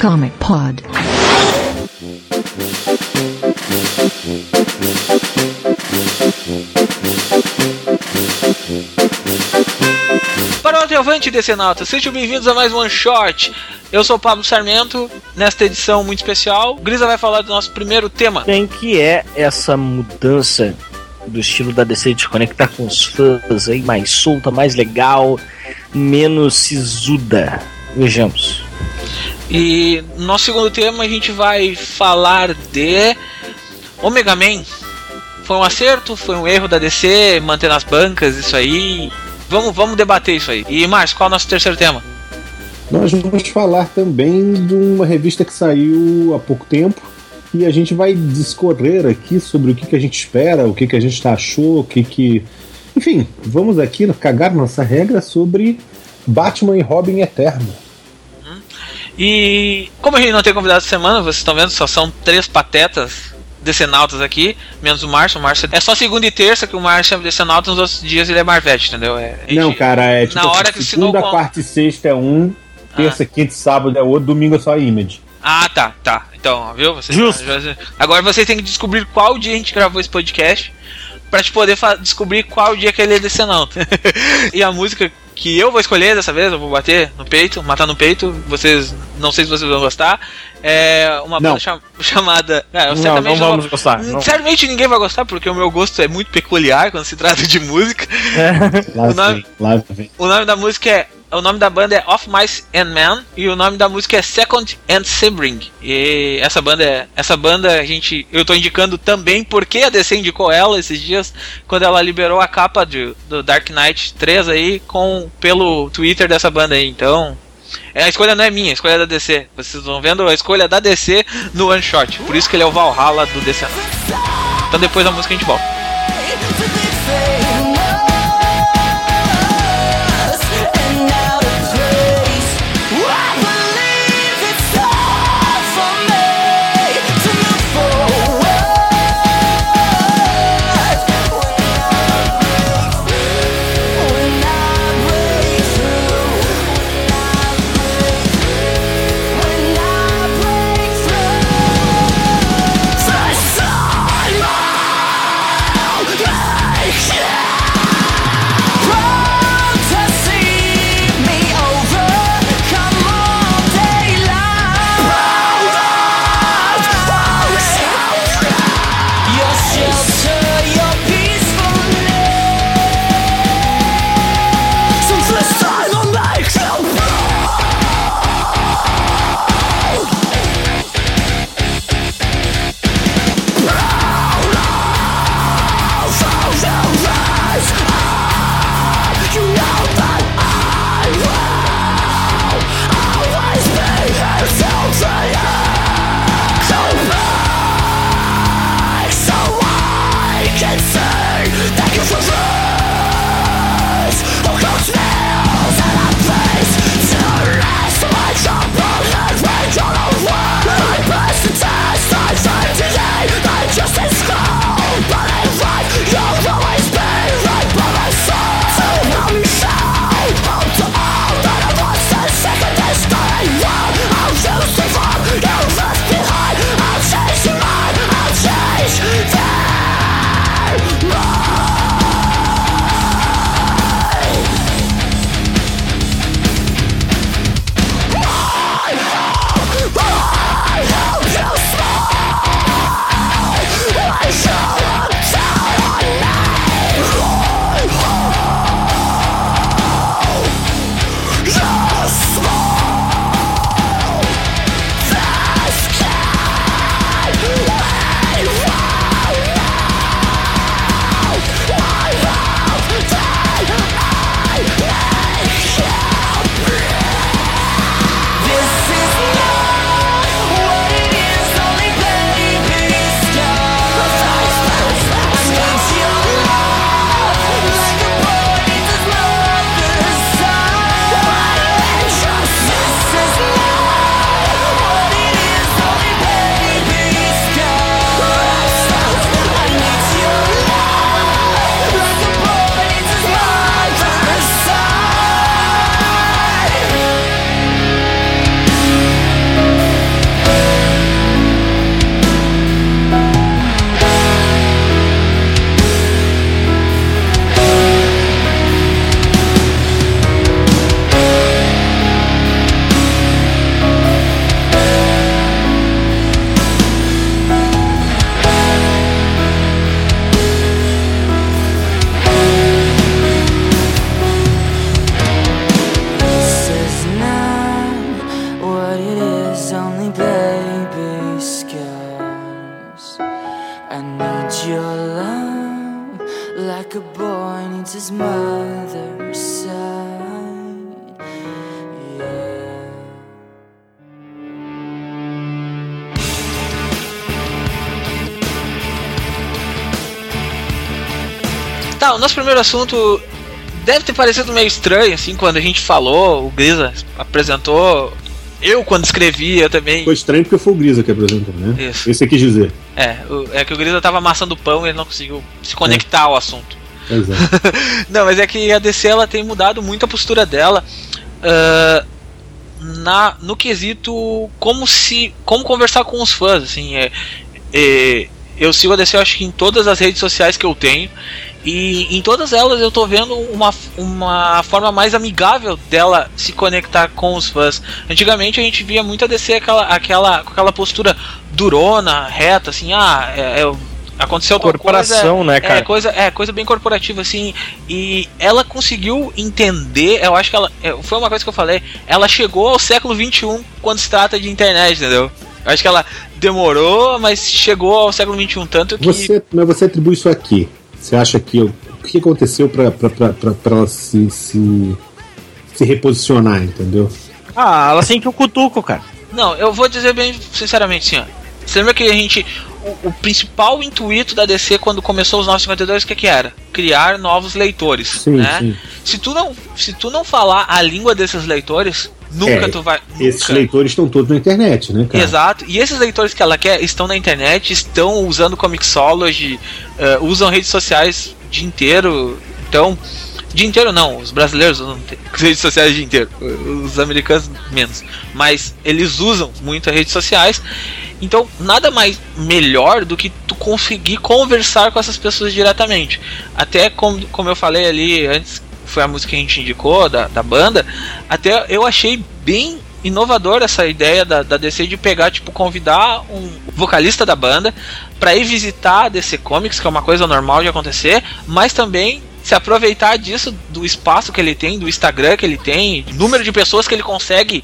Comic Pod. Para o Adelvante Decenalta, sejam bem-vindos a mais um One Shot. Eu sou o Pablo Sarmento, nesta edição muito especial. Grisa vai falar do nosso primeiro tema. Tem que é essa mudança do estilo da DC de conectar com os fãs aí mais solta, mais legal, menos sisuda. Vejamos. E no nosso segundo tema a gente vai falar de Omega Man. Foi um acerto, foi um erro da DC manter nas bancas isso aí. Vamos, vamos debater isso aí. E Márcio, qual é o nosso terceiro tema? Nós vamos falar também de uma revista que saiu há pouco tempo e a gente vai discorrer aqui sobre o que, que a gente espera, o que, que a gente achou, o que que. Enfim, vamos aqui cagar nossa regra sobre Batman e Robin Eterno. E como a gente não tem convidado essa semana, vocês estão vendo, só são três patetas decenautas aqui, menos o Márcio. O Márcio é só segunda e terça que o Márcio é decenauta, nos outros dias ele é Marvete, entendeu? É, Não, cara, é tipo na hora que segunda, com- quarta e sexta é um, terça, quinta e sábado é outro, domingo é só Image. Ah, tá, tá. Então, viu? Vocês, Justo. Agora vocês têm que descobrir qual dia a gente gravou esse podcast pra te poder descobrir qual dia que ele é decenalta. e a música que eu vou escolher dessa vez, eu vou bater no peito, matar no peito, vocês, não sei se vocês vão gostar, é uma Não. banda cham- chamada... É, Não, certamente não vou- vamos gostar. Não. Certamente ninguém vai gostar, porque o meu gosto é muito peculiar quando se trata de música. Lá O nome- vem, lá vem. O nome da música é. O nome da banda é Of Mice and Men e o nome da música é Second and Sebring. E essa banda é. Essa banda a gente. Eu tô indicando também porque a DC indicou ela esses dias quando ela liberou a capa de, do Dark Knight 3 aí com, pelo Twitter dessa banda aí. Então. É, a escolha não é minha, a escolha é da DC. Vocês estão vendo a escolha da DC no One Shot. Por isso que ele é o Valhalla do DC. Então depois da música a gente volta. Primeiro assunto deve ter parecido meio estranho, assim, quando a gente falou, o Grisa apresentou. Eu, quando escrevi, eu também. Foi estranho porque foi o Grisa que apresentou, né? Isso. Isso quis dizer. É, é que o Grisa tava amassando pão e ele não conseguiu se conectar ao assunto. Exato. Não, mas é que a DC ela tem mudado muito a postura dela ah, na, no quesito como se como conversar com os fãs, assim, é, é, eu sigo a DC acho que em todas as redes sociais que eu tenho e em todas elas eu tô vendo uma, uma forma mais amigável dela se conectar com os fãs. Antigamente a gente via muito a DC aquela, aquela, com aquela postura durona, reta, assim, ah, é, é, aconteceu Corporação, coisa, né, É cara? coisa, é coisa bem corporativa, assim. E ela conseguiu entender, eu acho que ela. é, Foi uma coisa que eu falei, ela chegou ao século XXI quando se trata de internet, entendeu? Eu acho que ela demorou, mas chegou ao século XXI, tanto que. Você, mas você atribui isso aqui. Você acha que o que aconteceu pra ela se, se, se reposicionar, entendeu? Ah, ela sentiu o cutuco, cara. Não, eu vou dizer bem sinceramente ó. Você lembra que a gente. O, o principal intuito da DC quando começou os 952, o que, que era? Criar novos leitores. Sim, né? sim. Se, tu não, se tu não falar a língua desses leitores, nunca É, tu vai. Esses nunca. leitores estão todos na internet, né, cara? Exato. E esses leitores que ela quer estão na internet, estão usando Comixology, eh, usam redes sociais o dia inteiro. Então, dia inteiro não, os brasileiros usam te- redes sociais o dia inteiro, os americanos menos. Mas eles usam muito as redes sociais. Então, nada mais melhor do que tu conseguir conversar com essas pessoas diretamente. Até como, como eu falei ali antes, foi a música que a gente indicou da, da banda, até eu achei bem inovador essa ideia da, da DC de pegar, tipo, convidar um vocalista da banda para ir visitar a DC Comics, que é uma coisa normal de acontecer, mas também se aproveitar disso, do espaço que ele tem, do Instagram que ele tem, número de pessoas que ele consegue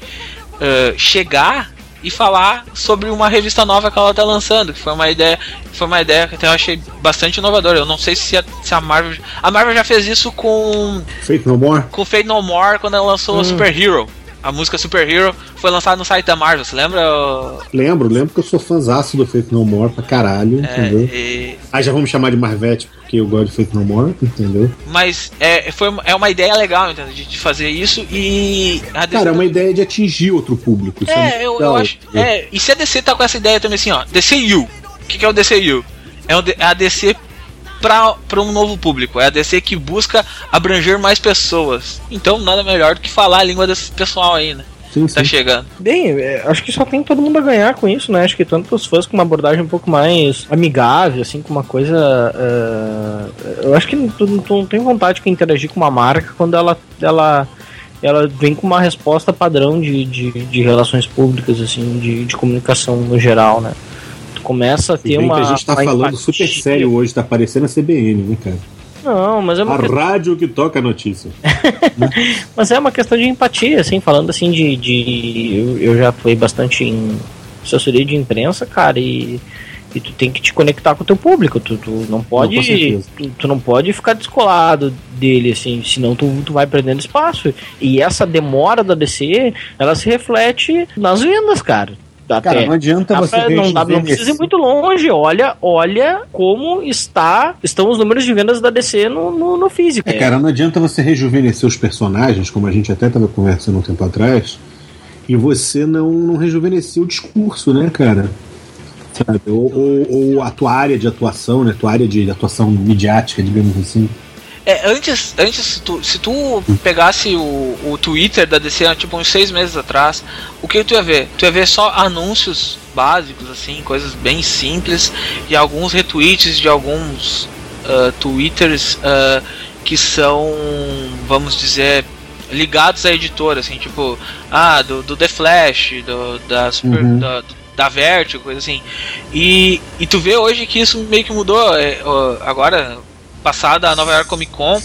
eh, chegar e falar sobre uma revista nova que ela tá lançando, que foi uma ideia, foi uma ideia que até eu achei bastante inovadora. Eu não sei se a, se a Marvel, a Marvel já fez isso com Feito no more? com Fate No More quando ela lançou o Super Hero. A música Super Hero foi lançada no site da Marvel, você lembra? Lembro, lembro que eu sou fãzaço do Feito No More pra caralho, É, entendeu? e- Aí já vamos chamar de Marvete porque eu gosto de Feito No More, entendeu? mas é, foi, é uma ideia legal, entendeu? De, de fazer isso e. Cara, é uma ideia de atingir outro público. É, É, eu, eu acho. É, e se a DC tá com essa ideia também assim, ó, DCU. O que, que é o DCU? É, é a DC pra um novo público. É a DC que busca abranger mais pessoas. Então, nada melhor do que falar a língua desse pessoal aí, né? Sim, Tá sim. chegando. Bem, é, acho que só tem todo mundo a ganhar com isso, né? Acho que tanto os fãs com uma abordagem um pouco mais amigável, assim, com uma coisa. é, eu acho que tu, tu não tem vontade de interagir com uma marca quando ela, ela, ela vem com uma resposta padrão de, de, de relações públicas, assim, de, de comunicação no geral, né? Começa a E ter bem uma. que a gente tá falando empatia. super sério hoje, tá parecendo a CBN, né, cara? Não, mas é uma A rádio que toca a notícia. Mas é uma questão de empatia, assim, falando assim de. de eu, eu já fui bastante em assessoria de imprensa, cara, e, e tu tem que te conectar com o teu público. Tu, tu não pode. certeza. tu, tu não pode ficar descolado dele, assim, senão tu, tu vai perdendo espaço. E essa demora da DC, ela se reflete nas vendas, cara. Cara, não adianta Dá você pra- não, dá, não precisa ir muito longe. Olha, olha como está estão os números de vendas da DC no, no, no físico. É, cara, não adianta você rejuvenescer os personagens, como a gente até estava conversando um tempo atrás, e você não, não rejuvenescer o discurso, né, cara? Sabe? Ou, ou, ou a tua área de atuação, né? Tua área de atuação midiática, digamos assim. É, antes, antes se, tu, se tu pegasse o, o Twitter da DC, tipo, uns seis meses atrás, o que tu ia ver? Tu ia ver só anúncios básicos, assim, coisas bem simples, e alguns retweets de alguns ah, Twitters ah, que são, vamos dizer, ligados à editora, assim, tipo, ah, do, do The Flash, do, da, Super, Uhum. da, da Vertigo, coisa assim. E, e tu vê hoje que isso meio que mudou. é, ó, agora, passada a Nova York Comic Con,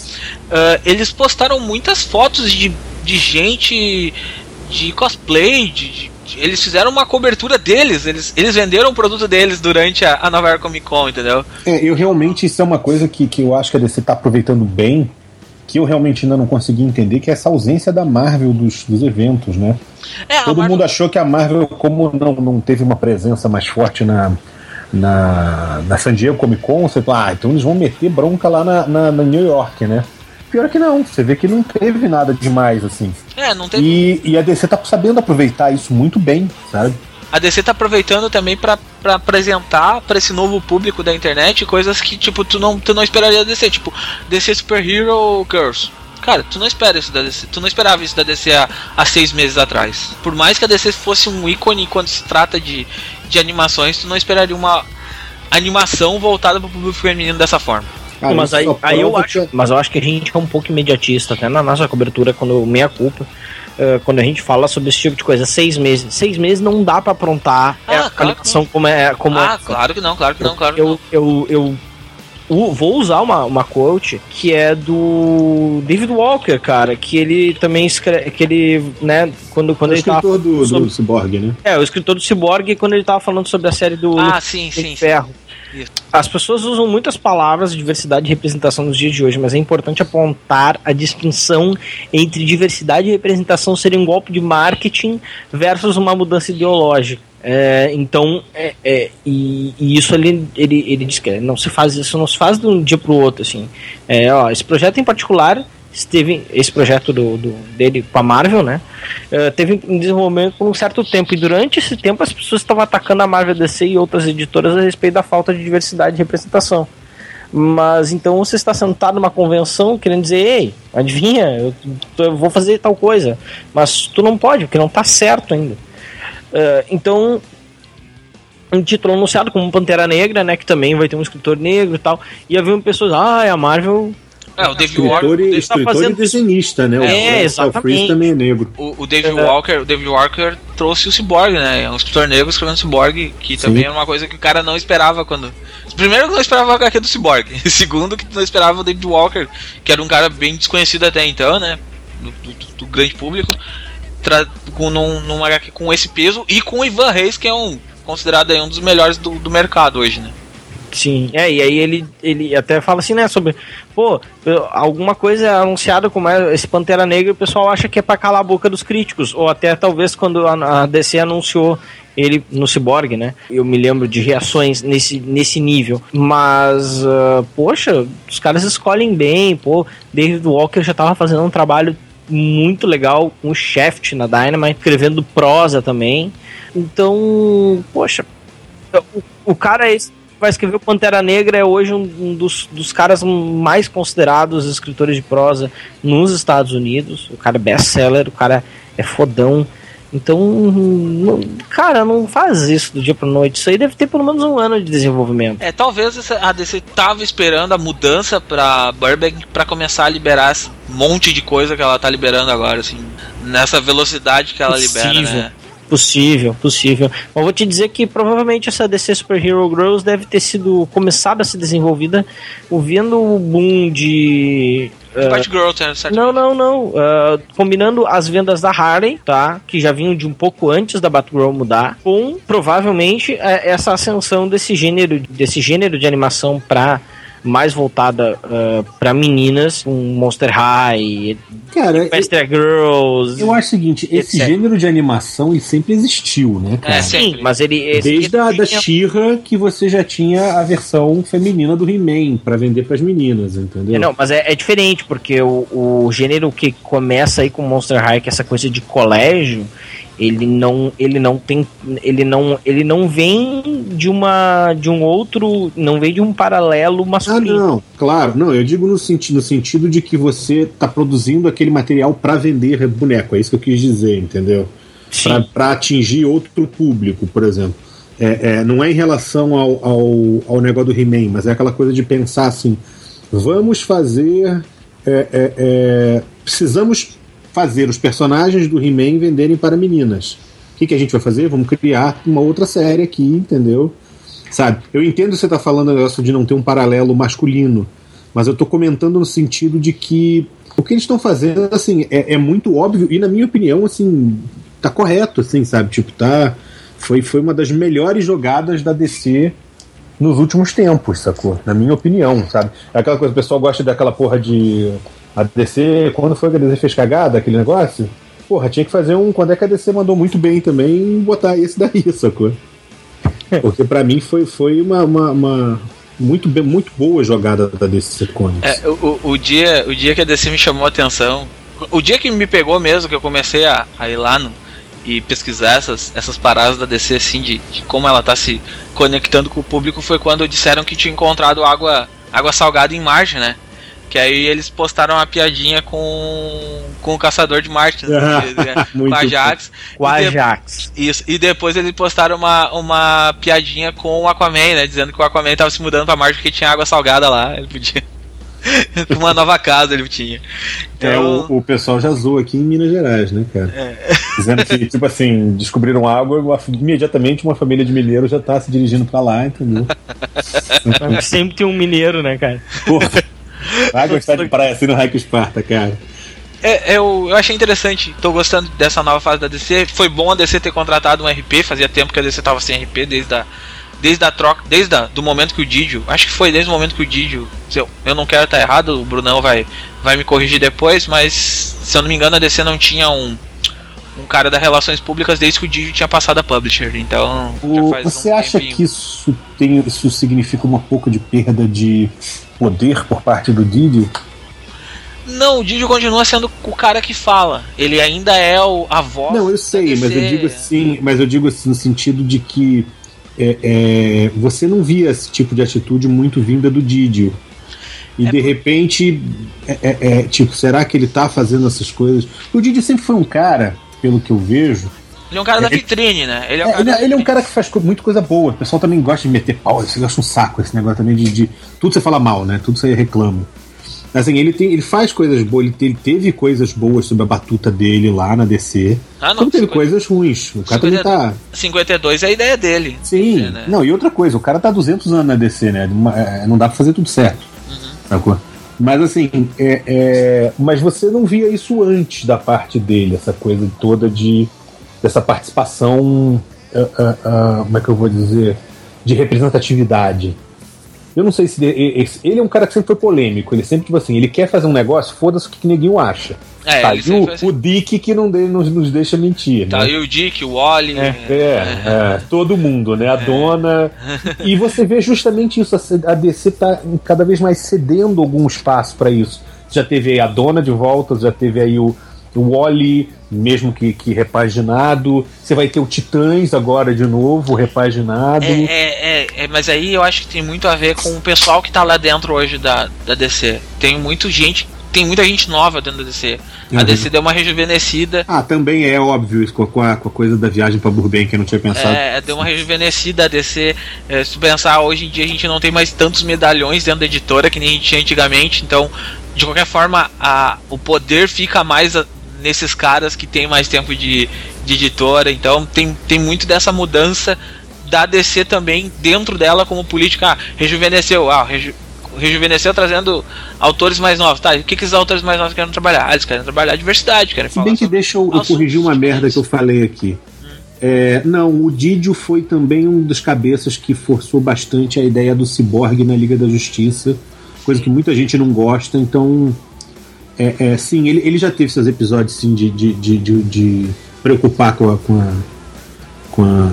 ah, eles postaram muitas fotos de, de gente de cosplay, de, de- eles fizeram uma cobertura deles, eles, eles venderam o produto deles durante a, a Nova York Comic Con, entendeu? É, eu realmente, isso é uma coisa que, que eu acho que a DC tá aproveitando bem, que eu realmente ainda não consegui entender, que é essa ausência da Marvel dos, dos eventos, né? É, Todo Marvel- mundo achou que a Marvel, como não, não teve uma presença mais forte na, na, na San Diego Comic Con, você fala, ah, então eles vão meter bronca lá na, na, na New York, né? Pior que não, você vê que não teve nada demais, assim. É, não teve. E, e a DC tá sabendo aproveitar isso muito bem, sabe? A DC tá aproveitando também para apresentar para esse novo público da internet coisas que, tipo, tu não, tu não esperaria da DC, tipo, DC Super Hero Girls. Cara, tu não espera isso da DC, tu não esperava isso da DC há, há seis meses atrás. Por mais que a DC fosse um ícone quando se trata de, de animações, tu não esperaria uma animação voltada para o público feminino dessa forma. Cara, mas aí, aí eu acho, que... mas eu acho que a gente é um pouco imediatista, até na nossa cobertura, quando meia culpa. Uh, quando a gente fala sobre esse tipo de coisa, seis meses. Seis meses não dá para aprontar ah, é a claro como é. Como ah, é. claro que não, claro que não, claro que eu, não. Eu, eu, eu, vou usar uma, uma quote que é do David Walker, cara, que ele também escreve, que ele, né, quando, quando o ele tava escritor do, sobre... do Cyborg, né? É, o escritor do Cyborg, quando ele tava falando sobre a série do Ah, sim, sim, Ferro. Sim. As pessoas usam muitas palavras diversidade e representação nos dias de hoje, mas é importante apontar a distinção entre diversidade e representação serem um golpe de marketing versus uma mudança ideológica. É, então, é, é, e, e, isso ele, ele, ele diz que não se faz isso não se faz de um dia para o outro assim. É, ó, esse projeto em particular esteve esse projeto do, do, dele com a Marvel, né? Uh, teve um desenvolvimento por um certo tempo e durante esse tempo as pessoas estavam atacando a Marvel DC e outras editoras a respeito da falta de diversidade e representação. Mas então você está sentado numa convenção querendo dizer, ei, adivinha, eu, eu vou fazer tal coisa, mas tu não pode porque não está certo ainda. Uh, então um título anunciado como Pantera Negra, né, que também vai ter um escritor negro e tal, e havia pessoas, ah, a Marvel é, o David escritor, Walker. E, escritor tá fazendo... e desenhista, né? É, o, exatamente. O também é negro. O, o David é. Walker, o David Walker trouxe o Cyborg, né? É um escritor negro escrevendo Cyborg, que Sim. também é uma coisa que o cara não esperava quando. Primeiro que não esperava a HQ do Cyborg. Segundo que não esperava o David Walker, que era um cara bem desconhecido até então, né? Do, do, do grande público. Tra com num, numa HQ com esse peso e com o Ivan Reis, que é um considerado aí um dos melhores do, do mercado hoje, né? Sim, é, e aí ele, ele até fala assim, né, sobre, pô, alguma coisa anunciada como é esse Pantera Negra o pessoal acha que é pra calar a boca dos críticos, ou até talvez quando a, a DC anunciou ele no Cyborg, né? Eu me lembro de reações nesse, nesse nível. Mas, uh, poxa, os caras escolhem bem, pô. David Walker já tava fazendo um trabalho muito legal com o Shaft na Dynamite, escrevendo prosa também. Então, poxa, o, o cara é esse vai escrever o Pantera Negra é hoje um, um dos, dos, caras mais considerados escritores de prosa nos Estados Unidos. O cara é best-seller, o cara é fodão. Então, não, cara, não faz isso do dia pra noite. Isso aí deve ter pelo menos um ano de desenvolvimento. É, talvez a DC tava esperando a mudança pra Burbank para começar a liberar esse monte de coisa que ela tá liberando agora, assim, nessa velocidade que ela Possível. libera, né? Possível, possível. Mas vou te dizer que provavelmente essa DC Super Hero Girls deve ter sido começado a ser desenvolvida ouvindo o boom de Uh, Batgirl, não, não, não. Uh, combinando as vendas da Harley, tá? Que já vinham de um pouco antes da Batgirl mudar, com provavelmente é, essa ascensão desse gênero, desse gênero de animação para mais voltada uh, para meninas, um Monster High, cara, Master Girls. Eu acho o seguinte, esse etc. gênero de animação ele sempre existiu, né, cara? É, sim, mas ele desde a da She-Ra que você já tinha a versão feminina do He-Man para vender para as meninas, entendeu? Não, mas é, é diferente porque o, o gênero que começa aí com Monster High, que é essa coisa de colégio, ele não ele não tem ele não ele não vem de uma de um outro não vem de um paralelo masculino. Ah, não, claro, não, eu digo no sentido no sentido de que você está produzindo aquele material para vender boneco, é isso que eu quis dizer, entendeu? Para atingir outro público, por exemplo. É, é, não é em relação ao, ao, ao negócio do He-Man, mas é aquela coisa de pensar assim: vamos fazer. É, é, é precisamos fazer os personagens do He-Man venderem para meninas. O que, que a gente vai fazer? Vamos criar uma outra série aqui, entendeu? Sabe? Eu entendo você está falando negócio de não ter um paralelo masculino, mas eu estou comentando no sentido de que o que eles estão fazendo, assim, é, é, muito óbvio e, na minha opinião, assim, tá correto, assim, sabe? Tipo, tá. Foi, foi uma das melhores jogadas da DC nos últimos tempos, sacou? Na minha opinião, sabe? É aquela coisa, o pessoal gosta daquela porra de a DC, quando foi que a DC fez cagada, aquele negócio? Porra, tinha que fazer um. Quando é que a DC mandou muito bem também, botar esse daí, sacou? Porque para mim foi, foi uma, uma, uma, muito, bem, muito boa jogada da DC Comics. É, o, o, dia, o dia que a DC me chamou a atenção, o dia que me pegou mesmo, que eu comecei a, a ir lá no, e pesquisar essas, essas paradas da DC, assim, de, de como ela tá se conectando com o público, foi quando disseram que tinha encontrado água, água salgada em Marte, né? Que aí eles postaram uma piadinha com, com o caçador de Marte, né? com a Ajax. Com a Ajax. Isso. E depois eles postaram uma, uma piadinha com o Aquaman, né? Dizendo que o Aquaman tava se mudando pra Marte porque tinha água salgada lá. Ele podia. uma nova casa ele tinha. Então... É, o, o, pessoal já zoou aqui em Minas Gerais, né, cara? É. Dizendo que, tipo assim, descobriram água imediatamente uma família de mineiros já tá se dirigindo pra lá, entendeu? Sempre tem um mineiro, né, cara? Porra. Vai gostar de praia assim no Raio Esparta, cara. É, eu, eu achei interessante, tô gostando dessa nova fase da DC. Foi bom a DC ter contratado um RP, fazia tempo que a DC tava sem RP desde a, desde a troca, desde a, do momento que o Didio, acho que foi desde o momento que o Didio, eu, eu não quero estar errado, o Brunão vai, vai me corrigir depois, mas se eu não me engano a DC não tinha um, um cara das relações públicas desde que o Didio tinha passado a publisher, então. O, você um acha tempinho. que isso tem, isso significa uma pouco de perda de poder por parte do Didi? Não, o Didi continua sendo o cara que fala. Ele ainda é o, a voz. Não, eu sei, mas eu digo assim, mas eu digo assim no sentido de que é, é, você não via esse tipo de atitude muito vinda do Didio. E é de por... repente, é, é, é, tipo, será que ele tá fazendo essas coisas? O Didio sempre foi um cara, pelo que eu vejo, ele é um cara da vitrine, né? Ele é um, é, ele, é, ele é um cara que faz muita coisa boa. O pessoal também gosta de meter pau. Você acha um saco esse negócio também de, de, Tudo você fala mal, né? Tudo você reclama. Assim, ele, tem, ele faz coisas boas, ele, ele teve coisas boas sobre a batuta dele lá na DC. Ah, não. Teve 50... coisas ruins. O cara 50... também tá. 52 é a ideia dele. Sim. Dizer, né? Não, e outra coisa, o cara tá 200 anos na DC, né? É, não dá pra fazer tudo certo. Uhum. Sacou? Mas assim, é, é, mas você não via isso antes da parte dele, essa coisa toda de dessa participação, uh, uh, uh, como é que eu vou dizer, de representatividade. Eu não sei se ele, ele, é um cara que sempre foi polêmico. Ele sempre, tipo assim, ele quer fazer um negócio, foda-se o que, que ninguém acha. É, tá, e o, assim. o, Dick que não de, nos, nos deixa mentir. Tá, né? e o Dick, o Wally. É, é, é, todo mundo, né? A é. dona. e você vê justamente isso. A DC tá cada vez mais cedendo algum espaço para isso. Já teve aí a dona de volta, já teve aí o, o Wally, mesmo que, que repaginado. Você vai ter o Titãs agora de novo, repaginado. É, é, é, é, mas aí eu acho que tem muito a ver com o pessoal que tá lá dentro hoje da, da DC. Tem muito gente. Tem muita gente nova dentro da DC. A uhum. DC deu uma rejuvenescida. Ah, também é óbvio isso com a, com a coisa da viagem para Burbank que eu não tinha pensado. É, deu uma rejuvenescida a DC. É, se pensar, hoje em dia a gente não tem mais tantos medalhões dentro da editora que nem a gente tinha antigamente. Então, de qualquer forma, a, o poder fica mais nesses caras que tem mais tempo de, de editora. Então tem, tem muito dessa mudança da DC também dentro dela como política. Ah, rejuvenesceu, ah, reju, rejuvenesceu trazendo autores mais novos. Tá, o que, que os autores mais novos querem trabalhar? Ah, eles querem trabalhar a diversidade, querem falar. bem que deixa eu, eu corrigir uma merda que eu falei aqui. Hum. É, não, o Didio foi também um dos cabeças que forçou bastante a ideia do ciborgue na Liga da Justiça, coisa que muita gente não gosta, então é, é, sim, ele, ele já teve seus episódios sim, de, de, de, de, de preocupar com a, com, a, com a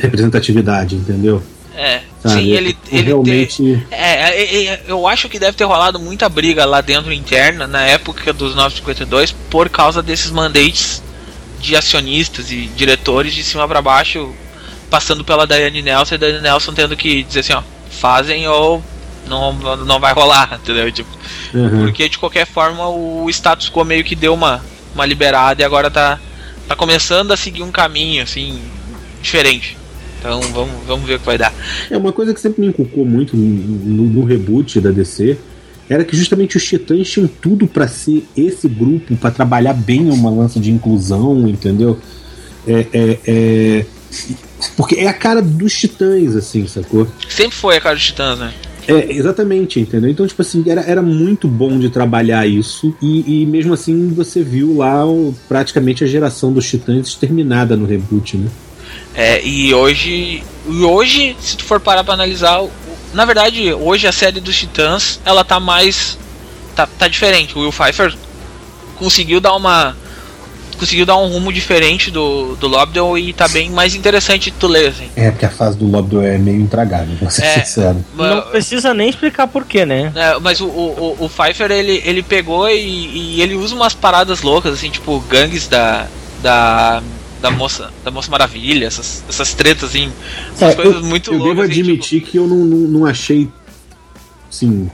representatividade, entendeu? É, Sabe? sim, ele, ele realmente. É, é, é, eu acho que deve ter rolado muita briga lá dentro interna, na época dos 952, por causa desses mandates de acionistas e diretores de cima para baixo, passando pela Daiane Nelson e Daiane Nelson tendo que dizer assim: ó, fazem ou não, não vai rolar, entendeu? Tipo, uhum. Porque de qualquer forma o status quo meio que deu uma, uma liberada e agora tá, tá começando a seguir um caminho assim diferente. Então vamos, vamos ver o que vai dar. É uma coisa que sempre me inculcou muito no, no reboot da DC era que justamente os Titãs tinham tudo para ser esse grupo, para trabalhar bem uma lança de inclusão, entendeu? É, é, é, porque é a cara dos Titãs, assim, sacou? Sempre foi a cara dos Titãs, né? É, exatamente, entendeu? Então, tipo assim, era, era muito bom de trabalhar isso. E, e mesmo assim, você viu lá o, praticamente a geração dos titãs exterminada no reboot, né? É, e hoje. E hoje, se tu for parar pra analisar. Na verdade, hoje a série dos Titãs, ela tá mais. Tá, tá diferente. O Will Pfeiffer conseguiu dar uma. Conseguiu dar um rumo diferente do, do Lobdell e tá bem mais interessante de tu ler, assim. É, porque a fase do Lobdell é meio intragável, vou ser É. sincero. Não precisa nem explicar porquê, né? É, mas o, o, o- Pfeiffer, ele, ele pegou e, e ele usa umas paradas loucas, assim, tipo gangues da. da. da moça. Da Moça Maravilha, essas, essas tretas, assim. Essas É, coisas eu, muito eu loucas. devo assim, admitir que eu não, não, não achei, assim,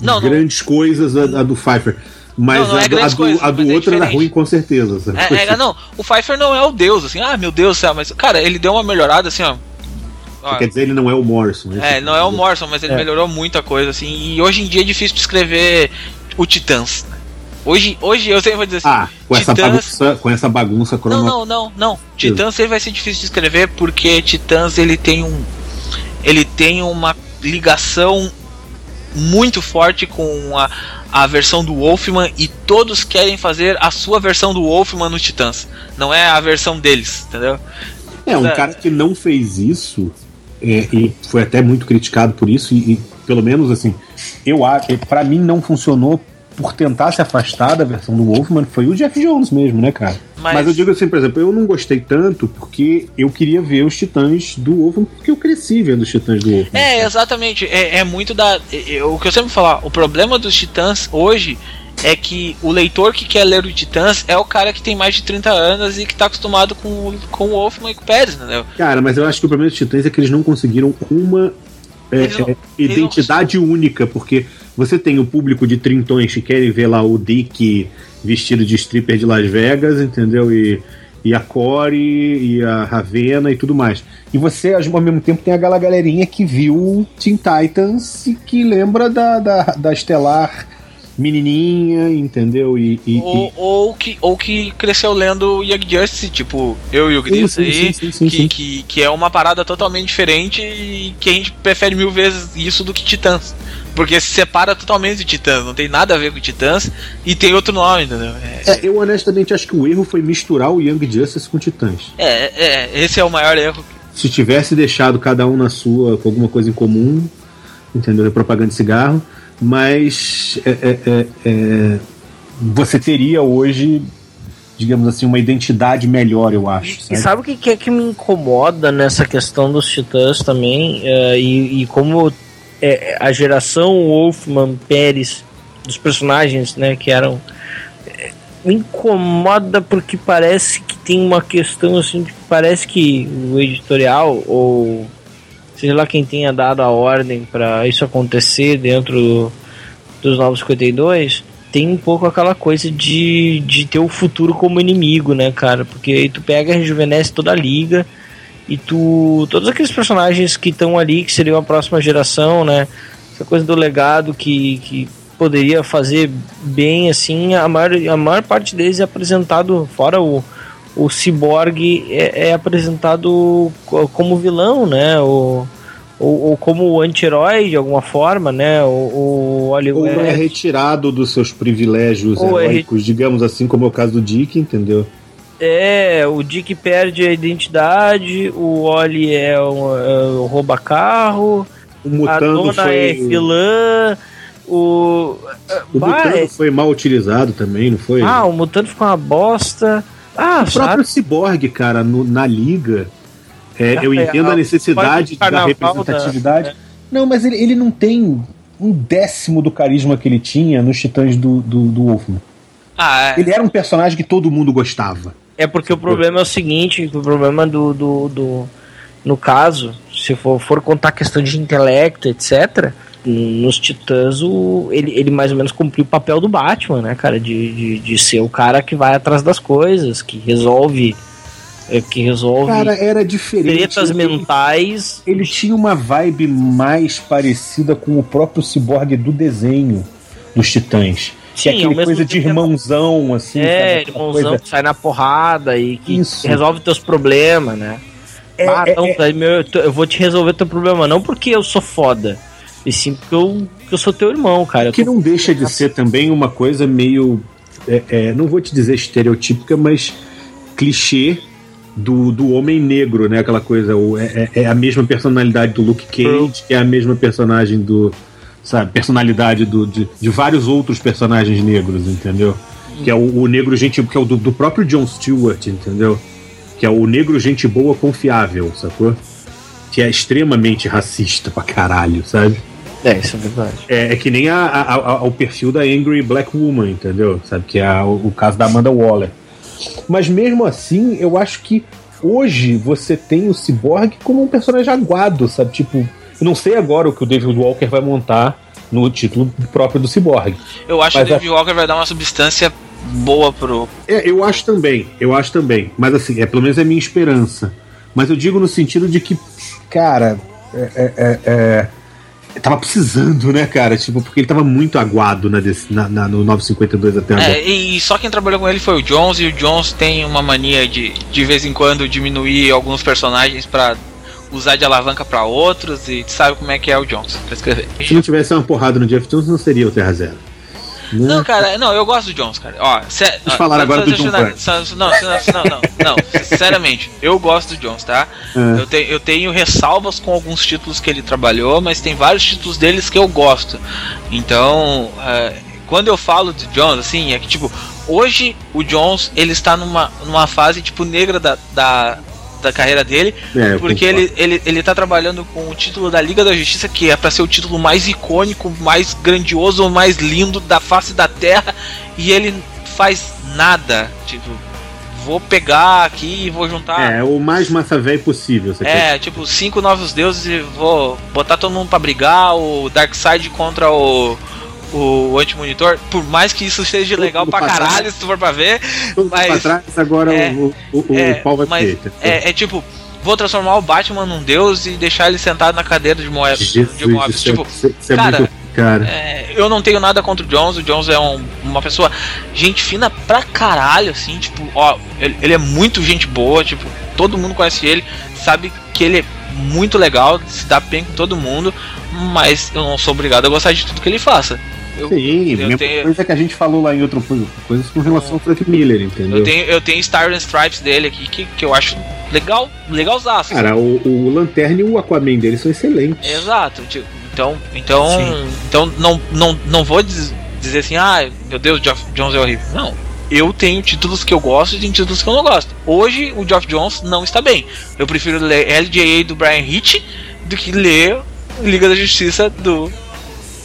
Não, não. grandes coisas a, a do Pfeiffer. Mas Não, não é a, do, a do, coisas, a do é outro era diferente. ruim com certeza. é, é, não, o Pfeiffer não é o deus, assim, ah, meu Deus do céu, mas, cara, ele deu uma melhorada, assim, ó. Ó, Quer dizer, ele não é o Morrison. esse É, não é o Morrison, mas ele É. melhorou muita coisa, assim. E hoje em dia é difícil escrever o Titãs. né? Hoje, hoje eu sempre vou dizer assim. Ah, com essa, Titãs- bagunça, com essa bagunça Não, crono... não, não, não. Titãs sempre vai ser difícil de escrever porque Titãs ele tem um. Ele tem uma ligação muito forte com a, a versão do Wolfman e todos querem fazer a sua versão do Wolfman no Titãs. Não é a versão deles, entendeu? É, um É. cara que não fez isso, é, e foi até muito criticado por isso, e, e pelo menos assim, eu acho, para mim não funcionou por tentar se afastar da versão do Wolfman, foi o Jeff Jones mesmo, né, cara? Mas- Mas, eu digo assim, por exemplo, eu não gostei tanto porque eu queria ver os Titãs do Wolfman, porque eu cresci vendo os Titãs do Wolfman. É, exatamente. É, é muito da. é- é o que eu sempre falo, o problema dos Titãs hoje é que o leitor que quer ler o Titãs é o cara que tem mais de 30 anos e que tá acostumado com, o- com o Wolfman e com o Pérez, entendeu? Cara, mas eu acho que o problema dos Titãs é que eles não conseguiram uma é, é, identidade única, porque você tem o público de trintões que querem ver lá o Dick vestido de stripper de Las Vegas, entendeu? E, e a Corey e a Ravena e tudo mais. E você, ao mesmo tempo, tem aquela galerinha que viu Teen Titans e que lembra da, da, da Estelar menininha, entendeu? E, e- Ou, ou, que, ou que cresceu lendo Young Justice, tipo eu e o Gris aí, sim, sim, que, sim. Que, que é uma parada totalmente diferente e que a gente prefere mil vezes isso do que Titãs. Porque se separa totalmente de Titãs, não tem nada a ver com Titãs e tem outro nome, entendeu? É, É, eu honestamente acho que o erro foi misturar o Young Justice com Titãs. é, é, esse é o maior erro. se tivesse deixado cada um na sua com alguma coisa em comum, entendeu? É propaganda de cigarro, mas é, é, é, é, você teria hoje, digamos assim, uma identidade melhor, eu acho. E sabe? o que, que é que me incomoda nessa questão dos titãs também? É, e, e como é, a geração Wolfman Pérez dos personagens, né, que eram. é, me incomoda porque parece que tem uma questão assim, parece que o editorial ou seja lá quem tenha dado a ordem para isso acontecer dentro do- dos Novos 52 tem um pouco aquela coisa de, de ter o futuro como inimigo, né, cara? Porque aí tu pega rejuvenesce toda a liga e tu. Todos aqueles personagens que estão ali, que seriam a próxima geração, né? Essa coisa do legado que, que poderia fazer bem, assim, a maior, a maior parte deles é apresentado, fora o, o Cyborg, é, é apresentado co- como vilão, né? O, ou, ou como anti-herói de alguma forma, né? O, o Ou Oliver. é retirado dos seus privilégios Ou é heróicos, digamos assim, como é o caso do Dick, entendeu? É, o Dick perde a identidade, o Oli é um, é um rouba-carro, O a Mutando dona foi. é vilã, o. O Bah, Mutando é- foi mal utilizado também, não foi? Ah, o Mutano ficou uma bosta. Ah, O próprio Cyborg, cara, no- na liga, é, eu É, entendo a- necessidade da representatividade. da- Não, mas ele, ele não tem um décimo do carisma que ele tinha nos Titãs do, do, do Wolfman. Ah, é. Ele era um personagem que todo mundo gostava. É porque o problema é o seguinte, o problema do, do, do- no caso, se for, for contar questão de intelecto, etc., nos Titãs o, ele, ele mais ou menos cumpriu o papel do Batman, né, cara, de, de, de ser o cara que vai atrás das coisas, que resolve é, que resolve Cara, era diferente. tretas Ele- mentais. Ele tinha uma vibe mais parecida com o próprio Cyborg do desenho dos Titãs. Que é Sim, ao aquele coisa de tempo- irmãozão, assim. É, sabe? Irmãozão coisa- que sai na porrada e que Isso. resolve teus problemas, né? É, ah, é, não, é- tá, meu, eu vou te resolver teu problema, não porque eu sou foda, e sim porque eu, porque eu sou teu irmão, cara. Que tô- não deixa de ser também uma coisa meio. é, é, não vou te dizer estereotípica, mas clichê do, do homem negro, né? Aquela coisa. o- é, é- é a mesma personalidade do Luke Cage, que é a mesma personagem do. Sabe, personalidade do, de, de vários outros personagens negros, entendeu? Que é o, o negro gente. que é o do, do próprio John Stewart, entendeu? Que é o negro gente boa confiável, sacou? Que é extremamente racista pra caralho, sabe? É, isso é verdade. É, é que nem a, a, a, o perfil da Angry Black Woman, entendeu? Sabe? Que é o, o caso da Amanda Waller. Mas mesmo assim, eu acho que hoje você tem o Cyborg como um personagem aguado, sabe? Tipo, eu não sei agora o que o David Walker vai montar no título próprio do Cyborg. Eu acho que o David a... Walker vai dar uma substância boa pro. É, eu acho também, eu acho também. Mas assim, é pelo menos é minha esperança. Mas eu digo no sentido de que, cara, é, é, é, é tava precisando, né, cara? Tipo, porque ele tava muito aguado na, na, na no 952 até agora. É, e só quem trabalhou com ele foi o Jones, e o Jones tem uma mania de, de vez em quando, diminuir alguns personagens para usar de alavanca para outros, e sabe como é que é o Jones pra escrever. Se não tivesse uma porrada no Jeff Jones, não seria o Terra Zero. Né? Não, cara, não, eu gosto do Jones, cara. Ó, sé, ó, falar agora do John não, não, não, não, não, sinceramente, eu gosto do Jones, tá? É. Eu, te, eu tenho ressalvas com alguns títulos que ele trabalhou, mas tem vários títulos deles que eu gosto. Então, é, quando eu falo de Jones, assim, é que tipo, hoje o Jones ele está numa, numa fase tipo negra da, da da carreira dele, é, porque ele, ele, ele tá trabalhando com o título da Liga da Justiça, que é para ser o título mais icônico, mais grandioso, mais lindo da face da Terra, e ele faz nada, tipo, vou pegar aqui e vou juntar. É, o mais massa velho possível. é, quer. tipo, cinco novos deuses e vou botar todo mundo pra brigar, o Darkseid contra o o anti-monitor, por mais que isso seja legal Tudo pra caralho, trás. se tu for pra ver. Tudo mas, pra trás, agora é, o, o, é, o pau vai mas, é, é, tipo, vou transformar o Batman num deus e deixar ele sentado na cadeira de. Jesus. Isso é- tipo, isso é cara, muito, cara. É, eu não tenho nada contra o Jones. O Jones é um, uma pessoa, gente fina pra caralho, assim, tipo, ó, ele, ele é muito gente boa, tipo, todo mundo conhece ele, sabe que ele é muito legal, se dá bem com todo mundo, mas eu não sou obrigado a gostar de tudo que ele faça. Eu, Sim, eu mesma tenho... coisa que a gente falou lá em outro coisas com relação ao Frank Miller, entendeu? Eu tenho, eu tenho Star and Stripes dele aqui que, que eu acho legal, legalzaço. Cara, o, o Lanterna e o Aquaman dele são excelentes. Exato, tipo, então, então, então não, não, não vou dizer assim, ah, meu Deus, Geoff Jones é horrível. Não, eu tenho títulos que eu gosto e tenho títulos que eu não gosto. Hoje o Geoff Jones não está bem. Eu prefiro ler LJA do Brian Hitch do que ler Liga da Justiça do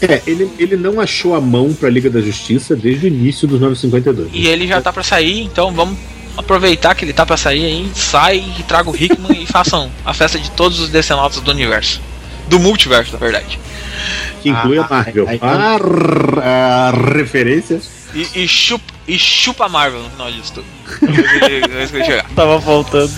é, ele, ele não achou a mão pra Liga da Justiça desde o início dos 952. E ele já tá pra sair, então vamos aproveitar que ele tá pra sair aí, sai e traga o Hickman e façam a festa de todos os decenautas do universo. Do multiverso, na verdade. Que inclui ah, a Marvel. Aí, ah, referências. E, e, chupa, e chupa a Marvel no final disso tudo. Tava faltando.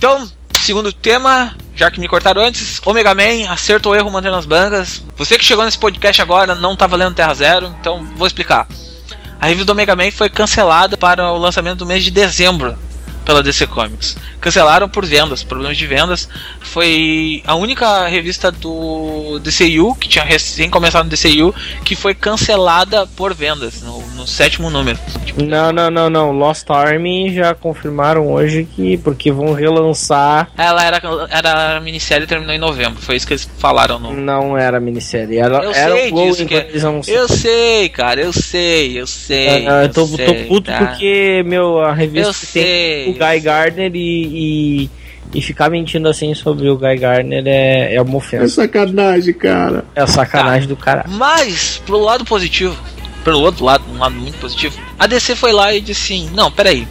Então, segundo tema, já que me cortaram antes, Omega Man, acerto ou erro mantendo as bancas. Você que chegou nesse podcast agora não tá valendo Terra Zero, então vou explicar. A review do Omega Man foi cancelada para o lançamento do mês de dezembro pela DC Comics. Cancelaram por vendas, problemas de vendas. Foi a única revista do DCU, que tinha recém começado no DCU, que foi cancelada por vendas, no, no sétimo número. Não, não, não, não. Lost Army já confirmaram hoje que porque vão relançar. Ela era, era minissérie terminou em novembro, foi isso que eles falaram no. Não era minissérie, era, eu era sei um disso, que... É- eu sei, cara, eu sei, eu sei. Ah, eu, tô, sei, tô puto tá? porque, meu, a revista eu tem sei, Guy Gardner e, e, e, ficar mentindo assim sobre o Guy Gardner é, é uma ofensa. É sacanagem, cara. É sacanagem tá. do cara. Mas, pro lado positivo, pelo outro lado, um lado muito positivo, a DC foi lá e disse assim: não, peraí,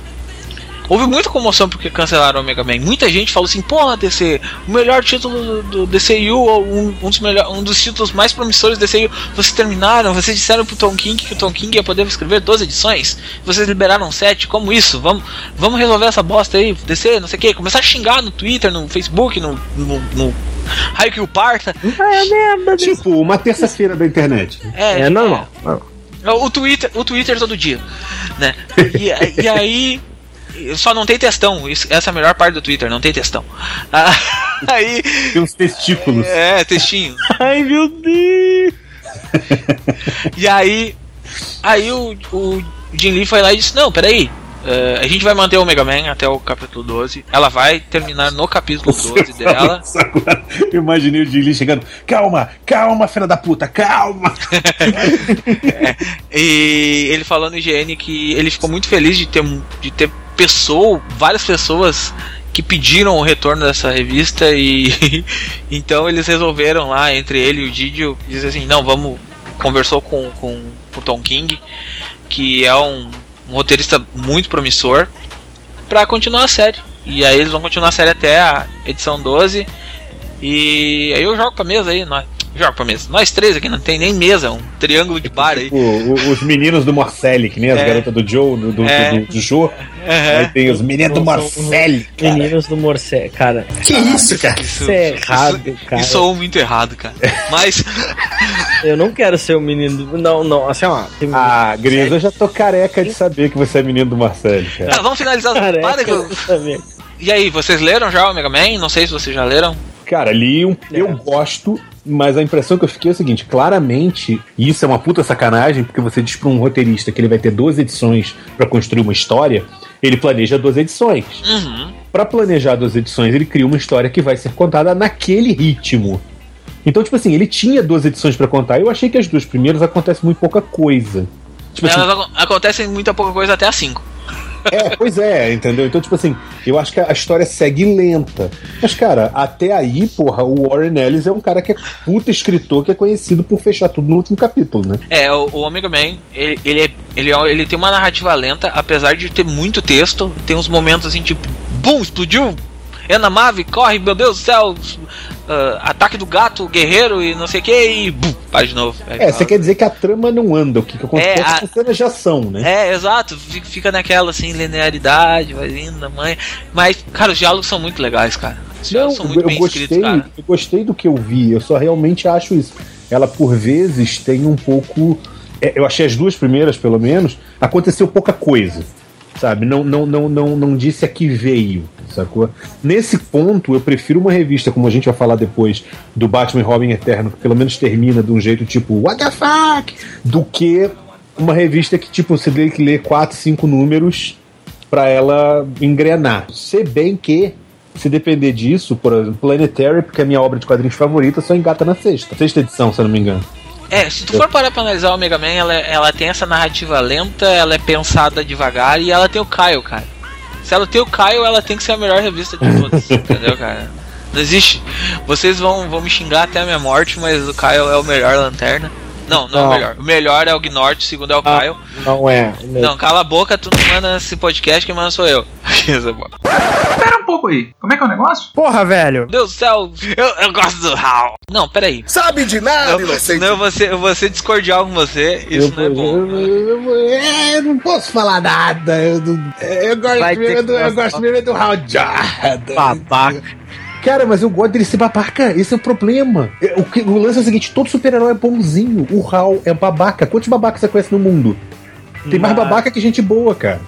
Houve muita comoção porque cancelaram o Mega Man. Muita gente falou assim: porra, DC, o melhor título do, do DCU, um, um, dos melhor, um dos títulos mais promissores do DCU. Vocês terminaram, vocês disseram pro Tom King que o Tom King ia poder escrever 12 edições. Vocês liberaram 7, como isso? Vamos, vamos resolver essa bosta aí, DC, não sei o que. Começar a xingar no Twitter, no Facebook, no, no, no raio que o parta. É merda, tipo, uma terça-feira da internet. É, é normal. É. O Twitter, o Twitter todo dia, né? E, e aí Só não tem textão. Isso, essa é a melhor parte do Twitter, não tem textão. Ah, aí. Tem uns testículos. É, textinho. Ai, meu Deus! E aí. Aí o, o Jim Lee foi lá e disse: Não, peraí. Uh, a gente vai manter o Mega Man até o capítulo 12. Ela vai terminar no capítulo 12 dela. Eu imaginei o Lee chegando. Calma, calma, filha da puta, calma! é, e ele falou no IGN que ele ficou muito feliz de ter, de ter pessoa, várias pessoas que pediram o retorno dessa revista e então eles resolveram lá entre ele e o Didio dizer assim não vamos conversou com, com o Tom King que é um, um roteirista muito promissor para continuar a série. E aí eles vão continuar a série até a edição 12 e aí eu jogo pra mesa aí nós joga pra mesa. Nós três aqui não tem nem mesa, um triângulo de bar tipo, aí. os meninos do Morcelli, que nem as é. garotas do Joe, do, do, é. do, do Joe. Uhum. Aí tem os meninos do Morcelli. Meninos do Morcelli, cara. Que isso, cara? Isso, isso é errado, isso, cara. Isso é muito errado, cara. Mas. eu não quero ser o um menino do. Não, não, assim, ó. Ah, Gris, eu já tô careca de saber que você é menino do Marcelo, cara. Tá, vamos finalizar. Para que eu... E aí, vocês leram já o Mega Man? Não sei se vocês já leram. Cara, li um. É. Eu gosto, mas a impressão que eu fiquei é o seguinte: claramente, e isso é uma puta sacanagem, porque você diz pra um roteirista que ele vai ter 12 edições para construir uma história, ele planeja 12 edições. Uhum. Para planejar 12 edições, ele cria uma história que vai ser contada naquele ritmo. Então, tipo assim, ele tinha duas edições para contar. Eu achei que as duas primeiras acontece muito pouca coisa. Tipo Elas assim, acontecem muita pouca coisa até a 5. É, pois é, entendeu? Então, tipo assim, eu acho que a história segue lenta. Mas, cara, até aí, porra, o Warren Ellis é um cara que é puta escritor que é conhecido por fechar tudo no último capítulo, né? É, o, Omega Man, ele, ele, é, ele, é, ele tem uma narrativa lenta, apesar de ter muito texto, tem uns momentos assim, tipo, bum, explodiu, é na Mave, corre, meu Deus do céu, uh, ataque do gato, guerreiro e não sei o que, e bum, para de novo. É, você quer dizer que a trama não anda, o que, que acontece é, a... cenas de ação, né? É, exato, fica naquela assim, linearidade, vai vindo da mãe. Mas, cara, os diálogos são muito legais, cara. Os não, são muito eu bem gostei, escritos, cara. Eu gostei do que eu vi, eu só realmente acho isso. Ela, por vezes, tem um pouco. É, eu achei as duas primeiras, pelo menos, aconteceu pouca coisa sabe? Não, não, não, não, não disse a que veio, sacou? Nesse ponto, eu prefiro uma revista, como a gente vai falar depois, do Batman Robin Eterno, que pelo menos termina de um jeito tipo, what the fuck? Do que uma revista que, tipo, você tem que ler quatro, cinco números para ela engrenar. Se bem que se depender disso, por exemplo, Planetary, porque é a minha obra de quadrinhos favorita, só engata na sexta. Sexta edição, se eu não me engano. É, se tu for parar pra analisar o Mega Man, ela, ela tem essa narrativa lenta, ela é pensada devagar e ela tem o Kyle, cara. Se ela tem o Kyle, ela tem que ser a melhor revista de todas, entendeu, cara? Não existe. Vocês vão, vão me xingar até a minha morte, mas o Kyle é o melhor lanterna. Não, não, não, é o melhor. O melhor é o Gnort, o segundo é o ah, Kyle. Não é. Não, cala a boca, tu não manda esse podcast, quem manda sou eu. Espera um pouco aí. Como é que é o negócio? Porra, velho. Deus do céu, eu, eu gosto do Hal. Não, peraí. Sabe de nada, eu, inocente. Não, eu vou, ser, eu vou ser discordial com você. Isso eu, não é bom. Eu, eu, não posso falar nada. Eu, eu gosto mesmo do, eu gosto mesmo do Hal Jordan. Babaca. Cara, mas eu gosto dele ser babaca. Esse é o problema. É, o, que, o lance é o seguinte: todo super-herói é bonzinho. O Hal é babaca. Quantos babacas você conhece no mundo? Tem mais babaca que gente boa, cara.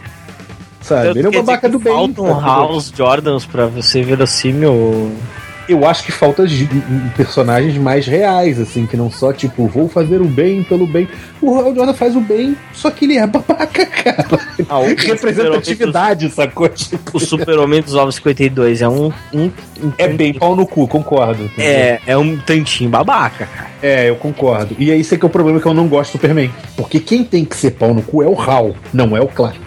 Sabe? Ele é o babaca do bem. Faltam House Jordans pra você verossímil eu acho que falta de, personagens mais reais, assim, que não só, tipo, vou fazer o bem pelo bem. O Hal Jordan faz o bem, só que ele é babaca, cara. Ah, Representatividade, sacou? Tipo... O Super-Homem dos Ovos 52 é um, um, um. é bem pau no cu, concordo. É, é um tantinho babaca, cara. É, eu concordo. E é que é o problema que eu não gosto do Superman. Porque quem tem que ser pau no cu é o Hal, não é o Clark.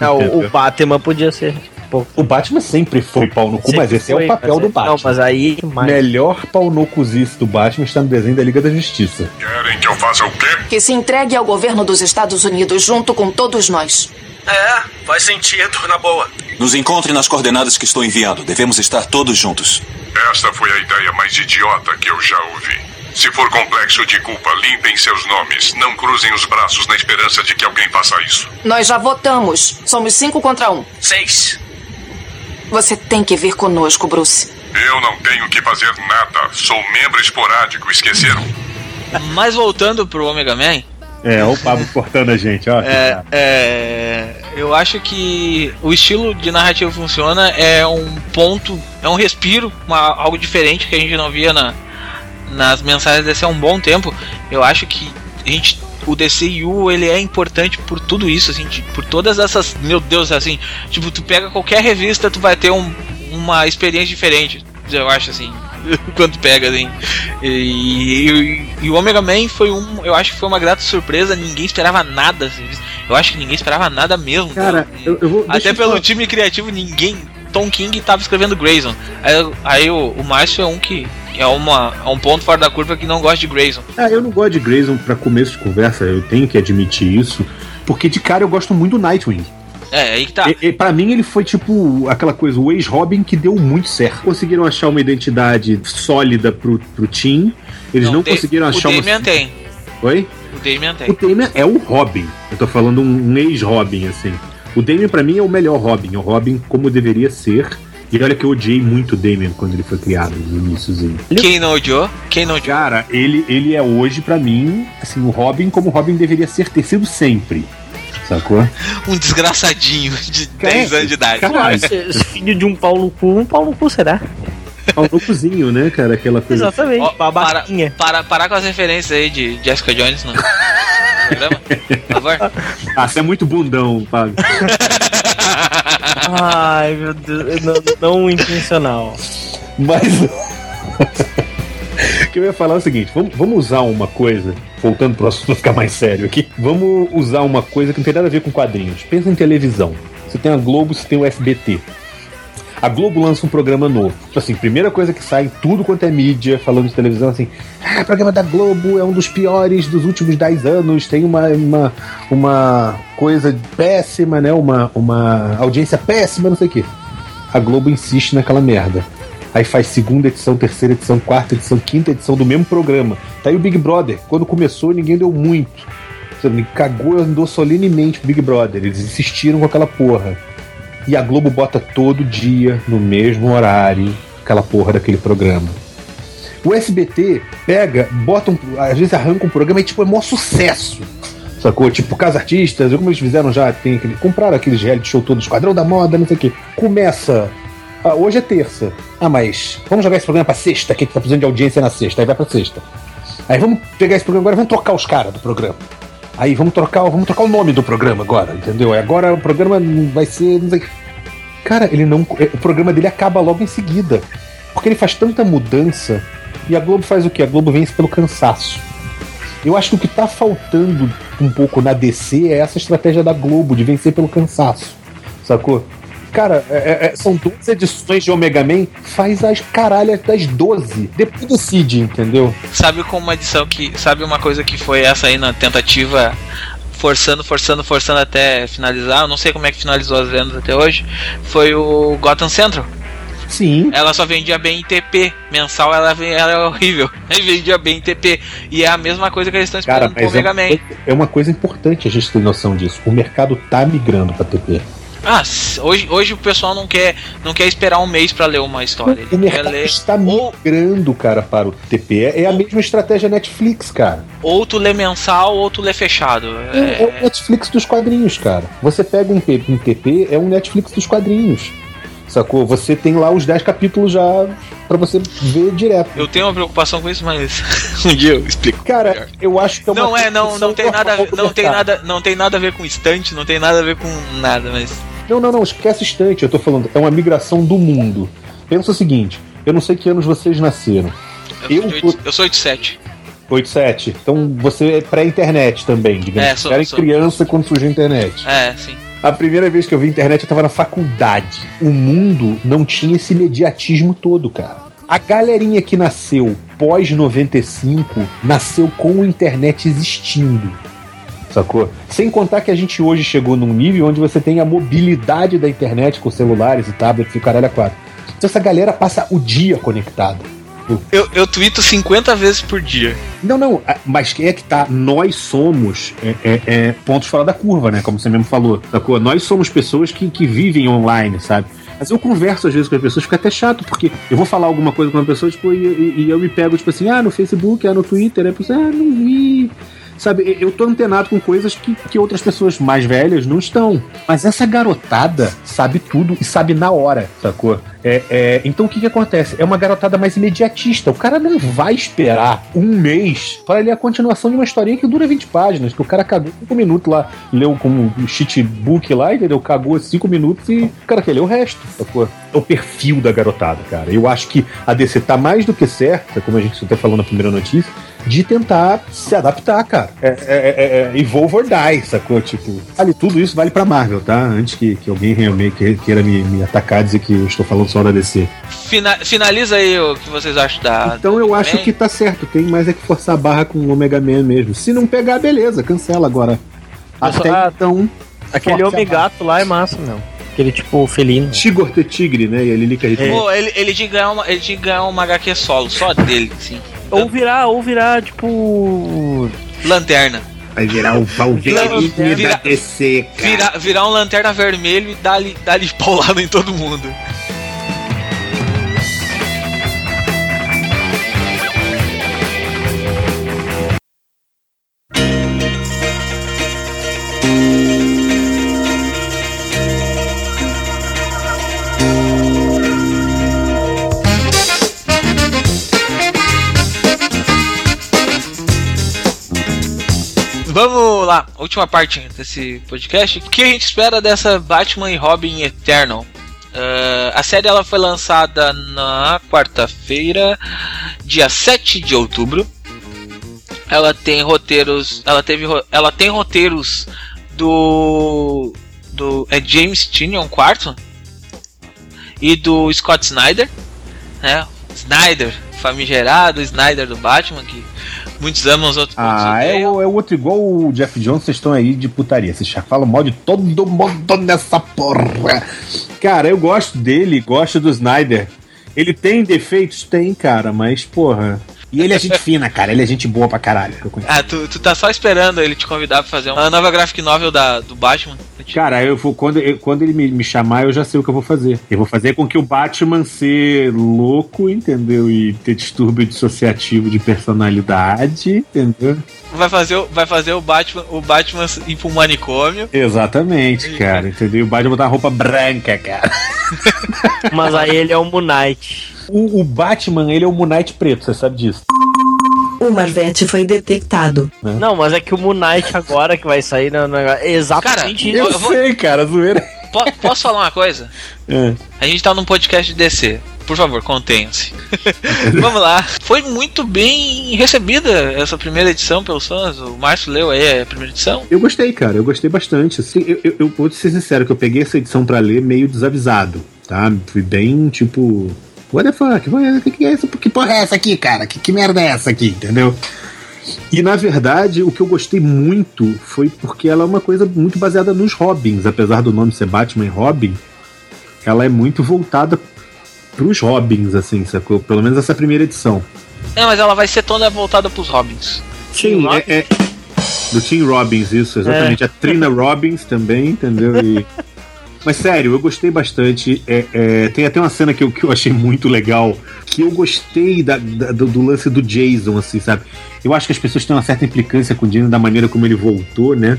Não, o Batman podia ser pô. O Batman sempre foi pau no cu, sempre mas esse foi, é o papel do Batman. Não, mas aí. Mas... Melhor pau no cuzice do Batman está no desenho da Liga da Justiça. Querem que eu faça o quê? Que se entregue ao governo dos Estados Unidos junto com todos nós. É, faz sentido, na boa. Nos encontre nas coordenadas que estou enviando. Devemos estar todos juntos. Esta foi a ideia mais idiota que eu já ouvi. Se for complexo de culpa, limpem seus nomes. Não cruzem os braços na esperança de que alguém faça isso. Nós já votamos. Somos cinco contra um. Seis. Você tem que vir conosco, Bruce. Eu não tenho que fazer nada. Sou membro esporádico, esqueceram? Mas voltando pro Omega Man. É, o Pablo cortando a gente, ó. É, é, Eu acho que o estilo de narrativa funciona é um ponto, é um respiro, uma, algo diferente que a gente não via na, nas mensagens desse há um bom tempo. Eu acho que a gente o DCU ele é importante por tudo isso, assim, de, por todas essas. Meu Deus, assim, tipo, tu pega qualquer revista, tu vai ter um, uma experiência diferente. Eu acho assim. quando pega, assim. E, e, e, o Omega Man foi um. Eu acho que foi uma grata surpresa, ninguém esperava nada. Assim, eu acho que ninguém esperava nada mesmo. Cara, eu, eu vou, Até pelo falar. time criativo, ninguém. Tom King tava escrevendo Grayson. Aí, aí o, o Márcio é um que é, uma, é um ponto fora da curva que não gosta de Grayson. Ah, eu não gosto de Grayson para começo de conversa, eu tenho que admitir isso. Porque de cara eu gosto muito do Nightwing. É, aí que tá. E, e, pra mim ele foi tipo aquela coisa, o ex-Robin que deu muito certo. Conseguiram achar uma identidade sólida pro, pro Team. Eles não, não conseguiram achar o Damian uma. tem. Oi? O Damian tem. O Damian é o Robin. Eu tô falando um, um ex-Robin, assim. O Damian para mim é o melhor Robin. O Robin como deveria ser. E olha que eu odiei muito o Damian quando ele foi criado no iníciozinho. Quem não odiou? Quem não odiou? Cara, ele, ele é hoje, para mim, assim, o Robin como o Robin deveria ser, ter sido sempre. Sacou? Um desgraçadinho de Cara, 10 anos de idade. Caralho. Filho de um Paulo Cu, um Paulo Cu será? Paulo Cuzinho, né, cara? Aquela coisa. Exatamente. Ó, para, para, parar com as referências aí de Jessica Jones, não. Programa? Por favor? Ah, você é muito bundão, Fábio. Ai, meu Deus, não, não intencional. Mas. o que eu ia falar é o seguinte: vamos, vamos usar uma coisa, voltando pro assunto ficar mais sério aqui. Vamos usar uma coisa que não tem nada a ver com quadrinhos. Pensa em televisão. Você tem a Globo, você tem o SBT. A Globo lança um programa novo. Tipo assim, primeira coisa que sai, tudo quanto é mídia, falando de televisão, assim, ah, o programa da Globo é um dos piores dos últimos 10 anos, tem uma, uma, uma coisa péssima, né? Uma, uma audiência péssima, não sei o quê. A Globo insiste naquela merda. Aí faz segunda edição, terceira edição, quarta edição, quinta edição do mesmo programa. Tá aí o Big Brother. Quando começou, ninguém deu muito. Você cagou, andou solenemente pro Big Brother. Eles insistiram com aquela porra. E a Globo bota todo dia, no mesmo horário, aquela porra daquele programa. O SBT pega, bota um, às vezes arranca um programa e tipo é maior sucesso. Sacou? Tipo, Casa Artistas, como eles fizeram já, tem aquele, compraram aqueles reality show todo, Esquadrão da Moda, não sei o que. Começa. Ah, hoje é terça. Ah, mas vamos jogar esse programa pra sexta, que tá precisando de audiência na sexta, aí vai pra sexta. Aí vamos pegar esse programa agora, vamos trocar os caras do programa. Aí vamos trocar, vamos trocar o nome do programa agora, entendeu? Agora o programa vai ser. Cara, ele não. O programa dele acaba logo em seguida. Porque ele faz tanta mudança. E a Globo faz o quê? A Globo vence pelo cansaço. Eu acho que o que tá faltando um pouco na DC é essa estratégia da Globo de vencer pelo cansaço. Sacou? Cara, é, é, é são 12 edições de Omega Man, faz as caralhas das 12. Depois decide, entendeu? Sabe como uma edição que. Sabe uma coisa que foi essa aí na tentativa forçando, forçando, forçando até finalizar. Eu não sei como é que finalizou as vendas até hoje. Foi o Gotham Central. Sim. Ela só vendia bem em TP. Mensal ela, ela é horrível. Aí vendia bem em TP. E é a mesma coisa que eles estão esperando Cara, com o Mega é, Man. É uma coisa importante a gente ter noção disso. O mercado tá migrando para TP. Ah, hoje, hoje o pessoal não quer, não quer esperar um mês para ler uma história. O mercado ler... está migrando, cara, para o TP. É, é a mesma estratégia Netflix, cara. Ou tu lê mensal, ou tu lê fechado. É, é... o Netflix dos quadrinhos, cara. Você pega um, um TP, é um Netflix dos quadrinhos. Sacou? Você tem lá os 10 capítulos já para você ver direto. Eu tenho uma preocupação com isso, mas um dia eu explico. Cara, eu acho que é uma Não é, não, não tem nada, não tem nada, não tem nada a ver com estante, não tem nada a ver com nada, mas não, não, não, esquece estante, eu tô falando, é uma migração do mundo. Pensa o seguinte, eu não sei que anos vocês nasceram. Eu, eu, sou, 8, eu sou 87. 87. Então você é pré-internet também, digamos. É, sou, era sou. criança quando surgiu a internet. É, sim. A primeira vez que eu vi internet eu tava na faculdade. O mundo não tinha esse imediatismo todo, cara. A galerinha que nasceu pós 95 nasceu com a internet existindo sacou? Sem contar que a gente hoje chegou num nível onde você tem a mobilidade da internet com celulares e tablets e o caralho a quatro. Então essa galera passa o dia conectada. Eu, eu tweeto 50 vezes por dia. Não, não, mas quem é que tá? Nós somos é, é, é, pontos fora da curva, né? Como você mesmo falou, sacou? Nós somos pessoas que, que vivem online, sabe? Mas eu converso às vezes com as pessoas, fica até chato, porque eu vou falar alguma coisa com uma pessoa, tipo, e, e, e eu me pego, tipo assim, ah, no Facebook, ah, no Twitter, aí a pessoa, ah, não vi Sabe, eu tô antenado com coisas que, que outras pessoas mais velhas não estão. Mas essa garotada sabe tudo e sabe na hora, sacou? É, é, então o que, que acontece? É uma garotada mais imediatista. O cara não vai esperar um mês para ler a continuação de uma historinha que dura 20 páginas, que o cara cagou 5 minutos lá, leu como um cheatbook lá, entendeu? Cagou 5 minutos e o cara quer ler o resto, sacou? É o perfil da garotada, cara. Eu acho que a DC tá mais do que certa, como a gente até falou na primeira notícia, de tentar se adaptar, cara. É, é, é, é evolve or die, sacou? Tipo, vale tudo isso vale pra Marvel, tá? Antes que, que alguém realmente queira me, me atacar dizer que eu estou falando só da DC. Fina, finaliza aí o que vocês acham da. Então eu acho que tá certo, tem mais é que forçar a barra com o Omega Man mesmo. Se não pegar, beleza, cancela agora. Até ah, então. Aquele homem gato lá é massa, meu. Aquele tipo felino. Tigor de tigre, né? E ele liga é. Pô, ele, ele de ganhar uma, ele de ganhar uma HQ solo, só dele, sim. Ou virar, ou virar, tipo. Lanterna. Vai virar o pau vermelho da DC, cara. Virar, virar um lanterna vermelho e dar-lhe dar paulada em todo mundo. Última parte desse podcast. O que a gente espera dessa Batman e Robin Eternal? Uh, a série ela foi lançada na quarta-feira, dia 7 de outubro. Ela tem roteiros, ela teve, ela tem roteiros do do é James Tynion quarto e do Scott Snyder, né? Snyder, famigerado Snyder do Batman que Muitos amam, os outros Ah, é o, é o outro igual o Jeff Jones, vocês estão aí de putaria. Vocês já falam mal de todo mundo nessa porra. Cara, eu gosto dele, gosto do Snyder. Ele tem defeitos? Tem, cara, mas, porra. E ele é gente fina, cara. Ele é gente boa pra caralho. Ah, tu, tu tá só esperando ele te convidar pra fazer uma nova graphic novel da, do Batman. Cara, eu vou, quando, eu, quando ele me, me chamar, eu já sei o que eu vou fazer. Eu vou fazer com que o Batman ser louco, entendeu? E ter distúrbio dissociativo de personalidade, entendeu? Vai fazer, vai fazer o Batman, o Batman ir pro manicômio. Exatamente, cara. Entendeu? E o Batman botar roupa branca, cara. Mas aí ele é o Moon Knight. O, o Batman, ele é o Moon Knight preto, você sabe disso. O Marvete foi detectado. Né? Não, mas é que o Moon Knight agora que vai sair no negócio. É exatamente cara, isso. Eu, eu sei, vou... cara, zoeira. posso falar uma coisa? É. A gente tá num podcast de DC. Por favor, contenha-se. Vamos lá. Foi muito bem recebida essa primeira edição pelos fãs. O Márcio leu aí a primeira edição. Eu gostei, cara. Eu gostei bastante. Assim, eu, eu, eu vou ser sincero que eu peguei essa edição para ler meio desavisado, tá? Fui bem, tipo what the fuck? Que, que, é essa, que porra é essa aqui, cara? Que, que merda é essa aqui, entendeu? E na verdade, o que eu gostei muito foi porque ela é uma coisa muito baseada nos Robins, apesar do nome ser Batman e Robin, ela é muito voltada pros Robins, assim, sacou? Pelo menos essa primeira edição. É, mas ela vai ser toda voltada pros Robins. Sim, é, é, do Team Robbins, isso, exatamente. É. A Trina Robbins também, entendeu? E Mas sério, eu gostei bastante. É, é, tem até uma cena que eu, que eu achei muito legal. Que eu gostei da, da, do, do, lance do Jason, assim, sabe? Eu acho que as pessoas têm uma certa implicância com o Jason da maneira como ele voltou, né?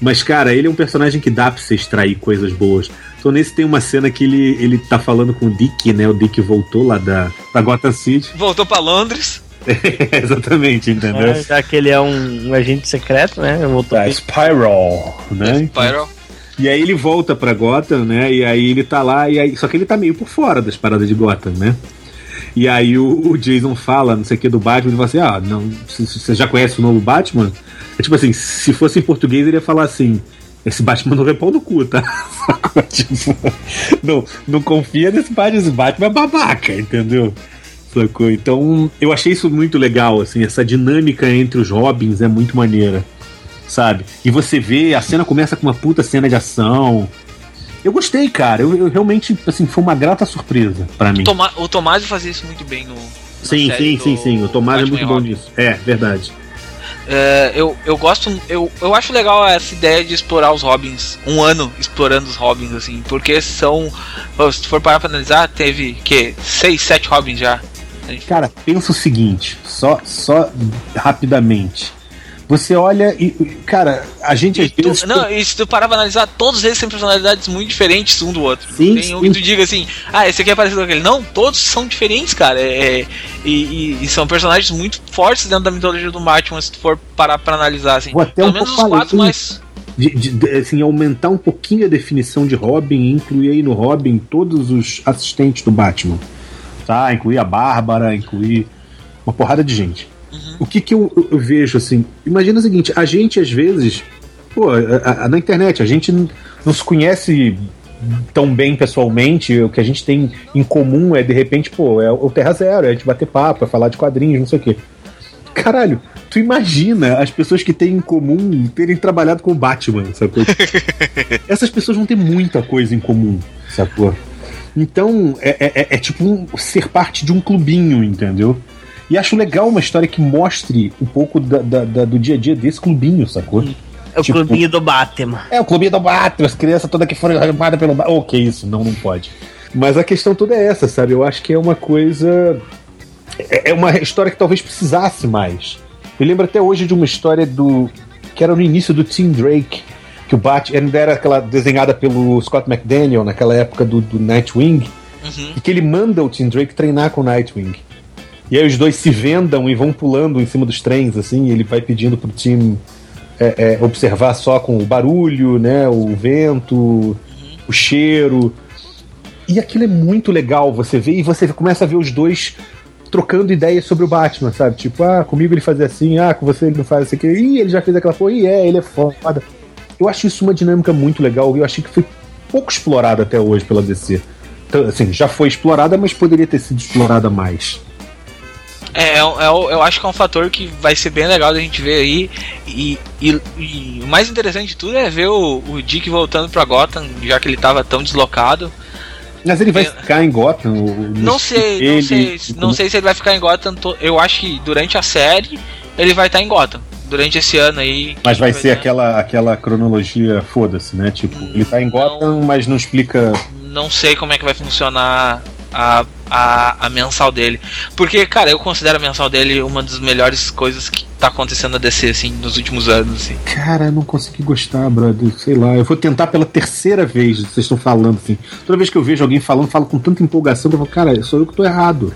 Mas, cara, ele é um personagem que dá pra você extrair coisas boas. Então, nesse tem uma cena que ele, ele tá falando com o Dick, né? O Dick voltou lá da, da Gotham City. Voltou para Londres. exatamente, entendeu? É, já que ele é um, um agente secreto, né? Voltou da Spiral, né? Spiral. E aí ele volta pra Gotham, né? E aí ele tá lá, e aí, só que ele tá meio por fora das paradas de Gotham, né? E aí o, o Jason fala, não sei o que, do Batman, e fala assim: ah, não, você já conhece o novo Batman? É tipo assim, se fosse em português, ele ia falar assim. Esse Batman não é pau no cu, tá? tipo, não, não confia nesse Batman, esse Batman é babaca, entendeu? Então, eu achei isso muito legal, assim, essa dinâmica entre os Robins é muito maneira sabe? E você vê, a cena começa com uma puta cena de ação. Eu gostei, cara. Eu, eu realmente, assim, foi uma grata surpresa para mim. Toma, o Tomás fazia isso muito bem no. Sim, sim, sim, sim. O Tomás é muito bom nisso. É, verdade. É, eu, eu gosto, eu, eu acho legal essa ideia de explorar os Robins, um ano explorando os Robins, assim, porque são, se for parar pra analisar, teve que seis, sete Robins já. Cara, pensa o seguinte, só, só rapidamente Você olha e, cara, a gente E às tu- vezes. não, e se tu parar pra analisar, todos eles têm personalidades muito diferentes um do outro. Sim, Tem um que tu diga assim, ah, esse aqui é parecido com aquele. Não, todos são diferentes, cara. É, é- e, e- e são personagens muito fortes dentro da mitologia do Batman, se tu for parar pra analisar, assim. Vou até Pelo um menos os quatro mais. de, de- assim, aumentar um pouquinho a definição de Robin, incluir aí no Robin todos os assistentes do Batman. Tá? Incluir a Bárbara, incluir uma porrada de gente. O que que eu, eu- vejo assim? Imagina o seguinte, a gente às vezes, pô, a- a- na internet, a gente não se conhece tão bem pessoalmente, o que a gente tem em comum é de repente, pô, é o Terra Zero, é a gente bater papo, é falar de quadrinhos, não sei o quê. Caralho, tu imagina as pessoas que têm em comum terem trabalhado com o Batman, sacou? Essas pessoas vão ter muita coisa em comum, sacou? Então, é, é- é- é tipo um- ser parte de um clubinho, entendeu? E acho legal uma história que mostre um pouco da- da- da- do dia a dia desse clubinho, sacou? É o Tipo- clubinho do Batman. É, o clubinho do Batman, as crianças todas que foram arrumadas pelo Batman. Oh, que isso, não, não pode. Mas a questão toda é essa, sabe? Eu acho que é uma coisa. É é uma história que talvez precisasse mais. Eu lembro até hoje de uma história do. que era no início do Tim Drake, que o Batman ainda era aquela desenhada pelo Scott McDaniel naquela época do, do Nightwing, Uhum. e que ele manda o Tim Drake treinar com o Nightwing. E aí os dois se vendam e vão pulando em cima dos trens, assim, e ele vai pedindo pro Tim é, é, observar só com o barulho, né? O vento, o cheiro. E aquilo é muito legal, você vê e você começa a ver os dois trocando ideias sobre o Batman, sabe? Tipo, ah, comigo ele fazia assim, ah, com você ele não faz assim, que ih, ele já fez aquela porra, e é, ele é foda. Eu acho isso uma dinâmica muito legal eu achei que foi pouco explorada até hoje pela DC. Então, assim, já foi explorada, mas poderia ter sido explorada mais. É, é, é eu acho que é um fator que vai ser bem legal da gente ver aí. E, e- e o mais interessante de tudo é ver o, o Dick voltando pra Gotham, já que ele tava tão deslocado. Mas ele vai Eu- ficar em Gotham? Não sei, não ele- sei, não sei se ele vai ficar em Gotham. Eu acho que durante a série ele vai estar em Gotham. Durante esse ano aí. Mas vai ser aquela, aquela cronologia, foda-se, né? Tipo, ele tá em Gotham, mas não explica. Não sei como é que vai funcionar a, a, a mensal dele. Porque, cara, eu considero a mensal dele uma das melhores coisas que tá acontecendo na DC, assim, nos últimos anos, assim. Cara, eu não consegui gostar, brother. Sei lá, eu vou tentar pela terceira vez, vocês estão falando assim. Toda vez que eu vejo alguém falando, falo com tanta empolgação que eu falo, cara, sou eu que tô errado.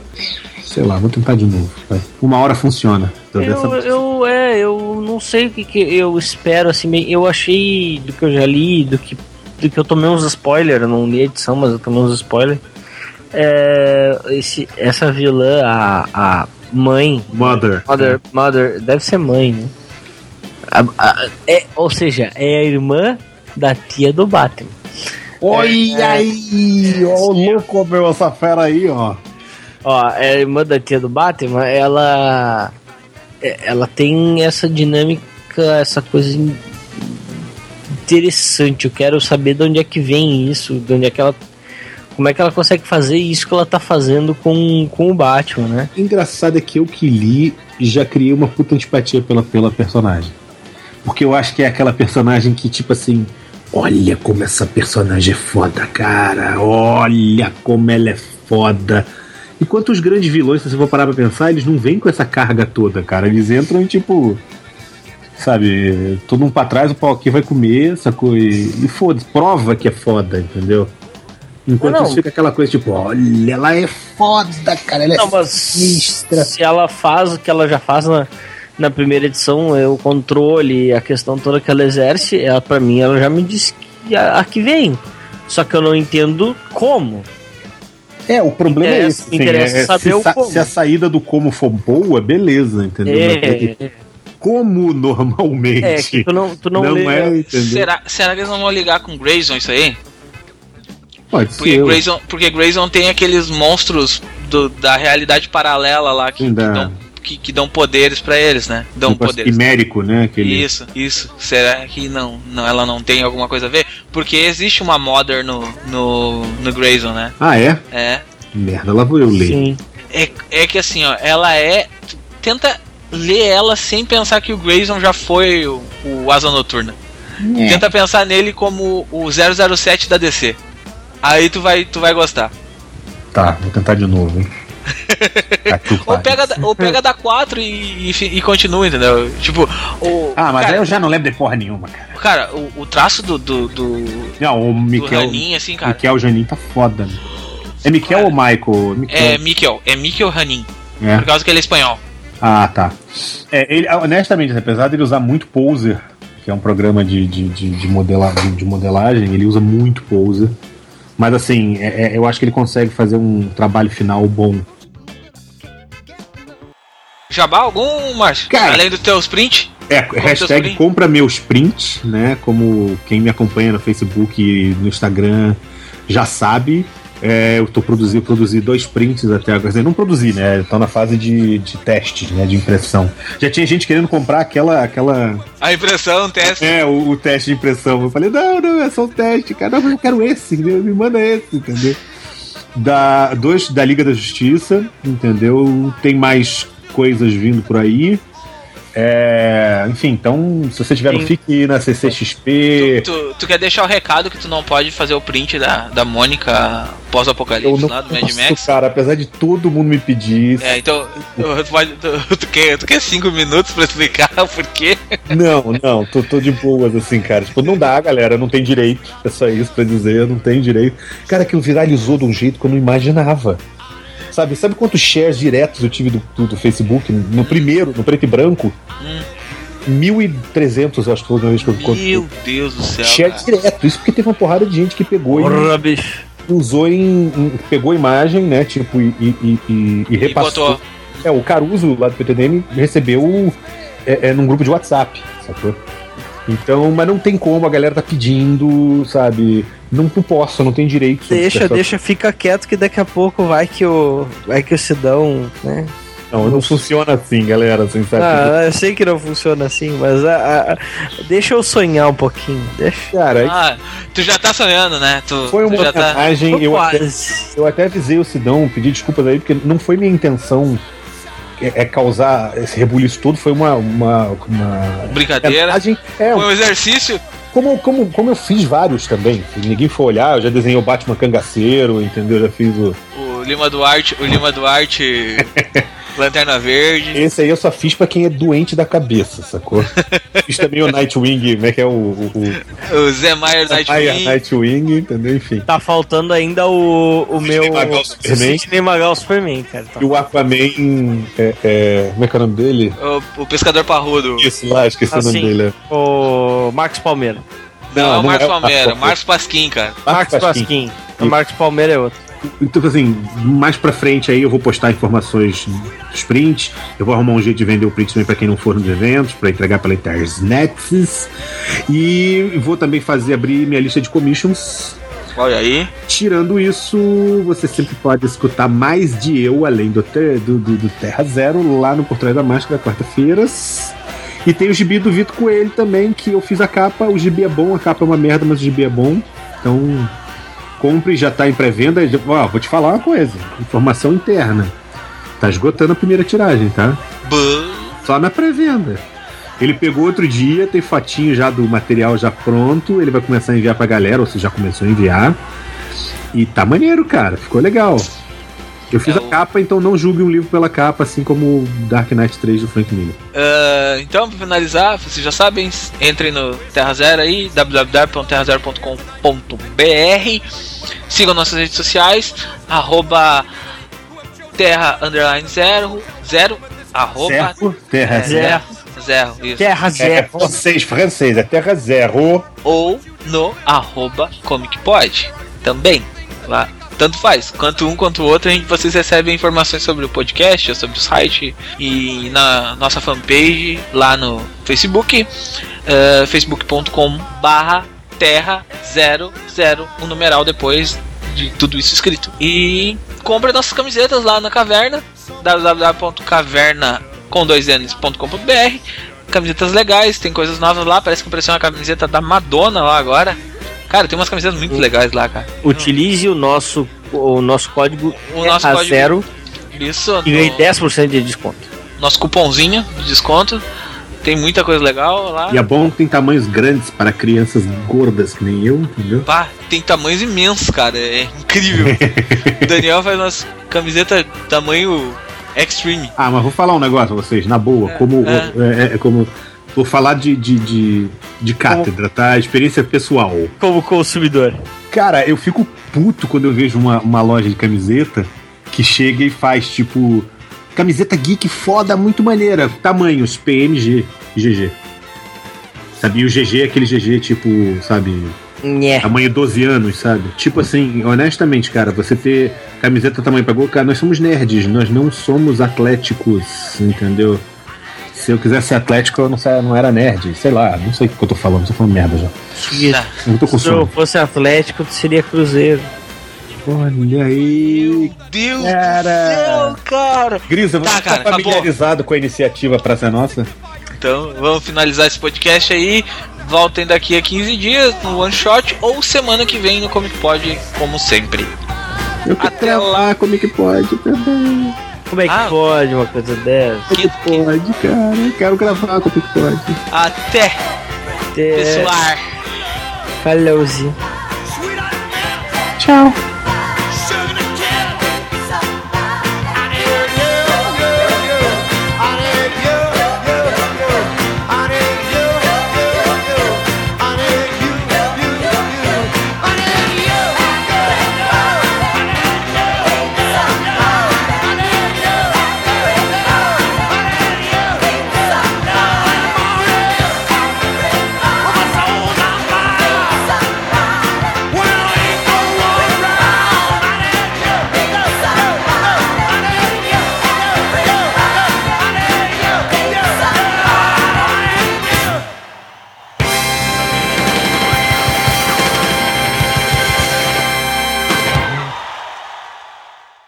Sei lá, vou tentar de novo. vai. Uma hora funciona. Eu, dessa- eu, é, eu não sei o que, que eu espero, assim, eu achei do que eu já li, do que, do que eu tomei uns spoilers, eu não li a edição, mas eu tomei uns spoilers. É, esse, essa vilã, a, a mãe, Mother. Mother, Mother, deve ser mãe, né? A- a- é, ou seja, é a irmã da tia do Batman. Olha aí! Ó, o louco, meu, essa fera aí, ó. Ó, é a irmã da tia do Batman, ela. é- Ela tem essa dinâmica, essa coisa in- interessante. Eu quero saber de onde é que vem isso, de onde é que ela. Como é que ela consegue fazer isso que ela tá fazendo com, com o Batman, né? Engraçado é que eu que li já criei uma puta antipatia pela, pela personagem. Porque eu acho que é aquela personagem que, tipo assim, olha como essa personagem é foda, cara. Olha como ela é foda. Enquanto os grandes vilões, se você for parar pra pensar, eles não vêm com essa carga toda, cara. Eles entram em tipo. Sabe, todo um pra trás, o pau aqui vai comer, sacou? E, e foda-se, prova que é foda, entendeu? Enquanto Não, não. isso fica aquela coisa tipo, olha, ela é foda, cara, ela é Não, mas sinistra. se ela faz o que ela já faz na, na primeira edição, é o controle, a questão toda que ela exerce, ela, pra mim, ela já me disse que a, a que vem. Só que eu não entendo como. É, o problema é esse. assim, interessa é- saber se, o sa- como. se a saída do como for boa, beleza, entendeu? Mas é que É, como normalmente é que tu não, tu não, não, é, entendeu? Será, será que eles não vão ligar com Grayson isso aí? Pode Porque ser. Grayson, porque Grayson tem aqueles monstros do- da realidade paralela lá que, que dão, que, que dão poderes pra eles, né? Dão negócio poderes. quimérico, né? Aquele... Isso, isso. Será que não, não, ela não tem alguma coisa a ver? Porque existe uma Mother no, no, no Grayson, né? Ah, é? É. Merda, lá vou eu ler. Sim. É, é que assim, ó, ela é. Tenta ler ela sem pensar que o Grayson já foi o, o Asa Noturna. Tenta pensar nele como o 007 da DC. Aí tu vai, tu vai gostar. Tá, vou tentar de novo, hein? Ou pega, da- ou pega da 4 e, e, e continua, entendeu? Tipo, o. Ah, mas cara, aí eu já não lembro de porra nenhuma, cara. cara, o, o traço do. do, do, Não, o Miquel. Hanin, assim, cara. Miquel Janin tá foda. Né? É Miquel Cara, ou Michael? Miquel. É Mikkel, é Mikkel Hanin. É. Por causa que ele é espanhol. Ah, tá. É, ele, honestamente, apesar dele usar muito Poser, que é um programa de, de, de, de, de modelagem, ele usa muito Poser. Mas assim, é- é- eu acho que ele consegue fazer um trabalho final bom. Jabá algum, Márcio? Além do teu sprint? É, teus hashtag compra meus prints, né? Como quem me acompanha no Facebook e no Instagram já sabe. É, eu tô produzindo, eu produzi dois prints até agora. Quer dizer, não produzi, né? Tô na fase de, de teste, né? De impressão. Já tinha gente querendo comprar aquela. aquela A impressão, teste. é, o, o teste de impressão. Eu falei, não, não, é só um teste, cara. Não, eu quero esse, entendeu? me manda esse, entendeu? Da, dois da Liga da Justiça, entendeu? Tem mais coisas vindo por aí. É, enfim, então, se você tiver no Sim. FIC na CCXP. Tu, tu quer deixar o recado que tu não pode fazer o print da, da Mônica pós-apocalipse lá do Mad posso, Max? cara, apesar de todo mundo me pedir. É, então, tu, pode, tu, tu quer, tu quer cinco minutos pra explicar o porquê? Não, não, tô, tô de boas, assim, cara. Tipo, não dá, galera, não tem direito. É só isso pra dizer, não tem direito. Cara, aquilo viralizou de um jeito que eu não imaginava. Sabe, sabe quantos shares diretos eu tive do, do, do Facebook? No primeiro, no preto e branco? Hum. 1.300, eu acho que foi a última vez que eu contei. Meu Deus do céu. Share cara. direto. Isso porque teve uma porrada de gente que pegou e Porra, bicho. usou em, em- pegou a imagem, né? Tipo, e, e, e, e, e E repassou. botou. É, o Caruso lá do PTDM recebeu é, é, num grupo de WhatsApp, sacou? Então, mas não tem como, a galera tá pedindo, sabe? Não, não posso, não tem direito. Deixa, deixa, fica quieto que daqui a pouco vai que o. Vai que o Sidão, né? Não, não funciona assim, galera, assim, sabe? Ah, eu sei que não funciona assim, mas a- a- deixa eu sonhar um pouquinho. Deixa. Cara, Ah, tu já tá sonhando, né? Tu, foi uma tu já tá. homenagem, eu até, Quase. eu até avisei o Sidão, pedi desculpas aí, porque não foi minha intenção é, é causar esse rebuliço todo, foi uma... uma, uma Brincadeira. É, Foi um exercício. Como, como, como eu fiz vários também, se ninguém for olhar, eu já desenhei o Batman cangaceiro, entendeu? Já fiz o. O Lima Duarte, o Lima Duarte, Lanterna Verde. Esse aí eu só fiz pra quem é doente da cabeça, sacou? fiz também o Nightwing, como é que é o. o, o O Zé Maier Nightwing. Nightwing, entendeu? Enfim. Tá faltando ainda o, o meu. Magal Superman. Sidney Magal Superman, cara. Tá. E o Aquaman. É, é, como é que é o nome dele? O, o pescador parrudo. Isso lá, esqueci o nome Assim. dele. O Marcos Palmeira. Não, é o Marcos é Palmeira, Marcos Marcos Pasquim, cara. Marcos Pasquim. O Marcos Palmeira é outro. Então, assim, mais pra frente aí eu vou postar informações dos prints. Eu vou arrumar um jeito de vender o print também pra quem não for nos eventos, pra entregar pela internet. E vou também fazer abrir minha lista de commissions. Olha aí. Tirando isso, você sempre pode escutar mais de eu, além do, do, do- do Terra Zero, lá no Por Trás da Máscara, quarta-feiras. E tem o gibi do Vitor Coelho também, que eu fiz a capa. O gibi é bom, a capa é uma merda, mas o gibi é bom. Então, compre, já tá em pré-venda. Ó, vou te falar uma coisa: informação interna. Tá esgotando a primeira tiragem, tá? Só na pré-venda. Ele pegou outro dia, tem fotinho já do material já pronto. Ele vai começar a enviar pra galera, ou se já começou a enviar. E tá maneiro, cara. Ficou legal. Eu fiz É a o- capa, então não julgue um livro pela capa, assim como o Dark Knight 3 do Frank Miller. Ah, então, pra finalizar, vocês já sabem, entrem no Terra Zero aí, www.terrazero.com.br. Sigam nossas redes sociais, arroba Terra Underline Zero, zero arroba Certo? Terra é, Zero. zero, isso. Terra É, Zero. francês, francês, é Terra Zero. ou no arroba ComicPod também. Lá, tanto faz, quanto um quanto o outro, gente, vocês recebem informações sobre o podcast, sobre o site e na nossa fanpage lá no Facebook, eh, facebook.com barra terra 00, o numeral depois de tudo isso escrito. E compre nossas camisetas lá na caverna, www.caverna com dois camisetas legais, tem coisas novas lá. Parece que apareceu uma camiseta da Madonna lá agora. Cara, tem umas camisetas muito legais lá, cara. Utilize o nosso, o nosso código O nosso Terra código- Zero Isso, e ganhe no- 10% de desconto. nosso cupomzinho de desconto. Tem muita coisa legal lá. E é bom que tem tamanhos grandes para crianças gordas que nem eu, entendeu? Pá, tem tamanhos imensos, cara. É incrível. o Daniel faz umas camisetas tamanho extreme. Ah, mas vou falar um negócio pra vocês, na boa, É, como, é. é, é como. Vou falar de, de, de, de cátedra, tá? Experiência pessoal. Como consumidor. Cara, eu fico puto quando eu vejo uma, uma loja de camiseta que chega e faz, tipo, camiseta geek foda, muito maneira. Tamanhos, PNG e GG. Sabe? E o GG é aquele GG, tipo, sabe? Nhé. Tamanho 12 anos, sabe? Tipo assim, honestamente, cara, você ter camiseta tamanho pra gol, cara, nós somos nerds, nós não somos atléticos, entendeu? Se eu quisesse ser atlético, eu não, sei- não era nerd, sei lá, não sei o que eu tô falando, tô falando merda já. Isso. Eu tô com Se eu sono. fosse Atlético, seria Cruzeiro. Olha aí. Deus Cara. do céu, cara. Grisa, você Tá, tá, cara, acabou. familiarizado com a iniciativa Praça Nossa? Então, vamos finalizar esse podcast aí. Voltem daqui a 15 dias no One Shot ou semana que vem no Comic Pod, como sempre. Eu Até lá. que pode também? Como é que Ah. pode uma coisa dessa? Como que pode, cara? Eu quero gravar, como é que pode? Até, É, pessoal. Fallouzinho. Tchau.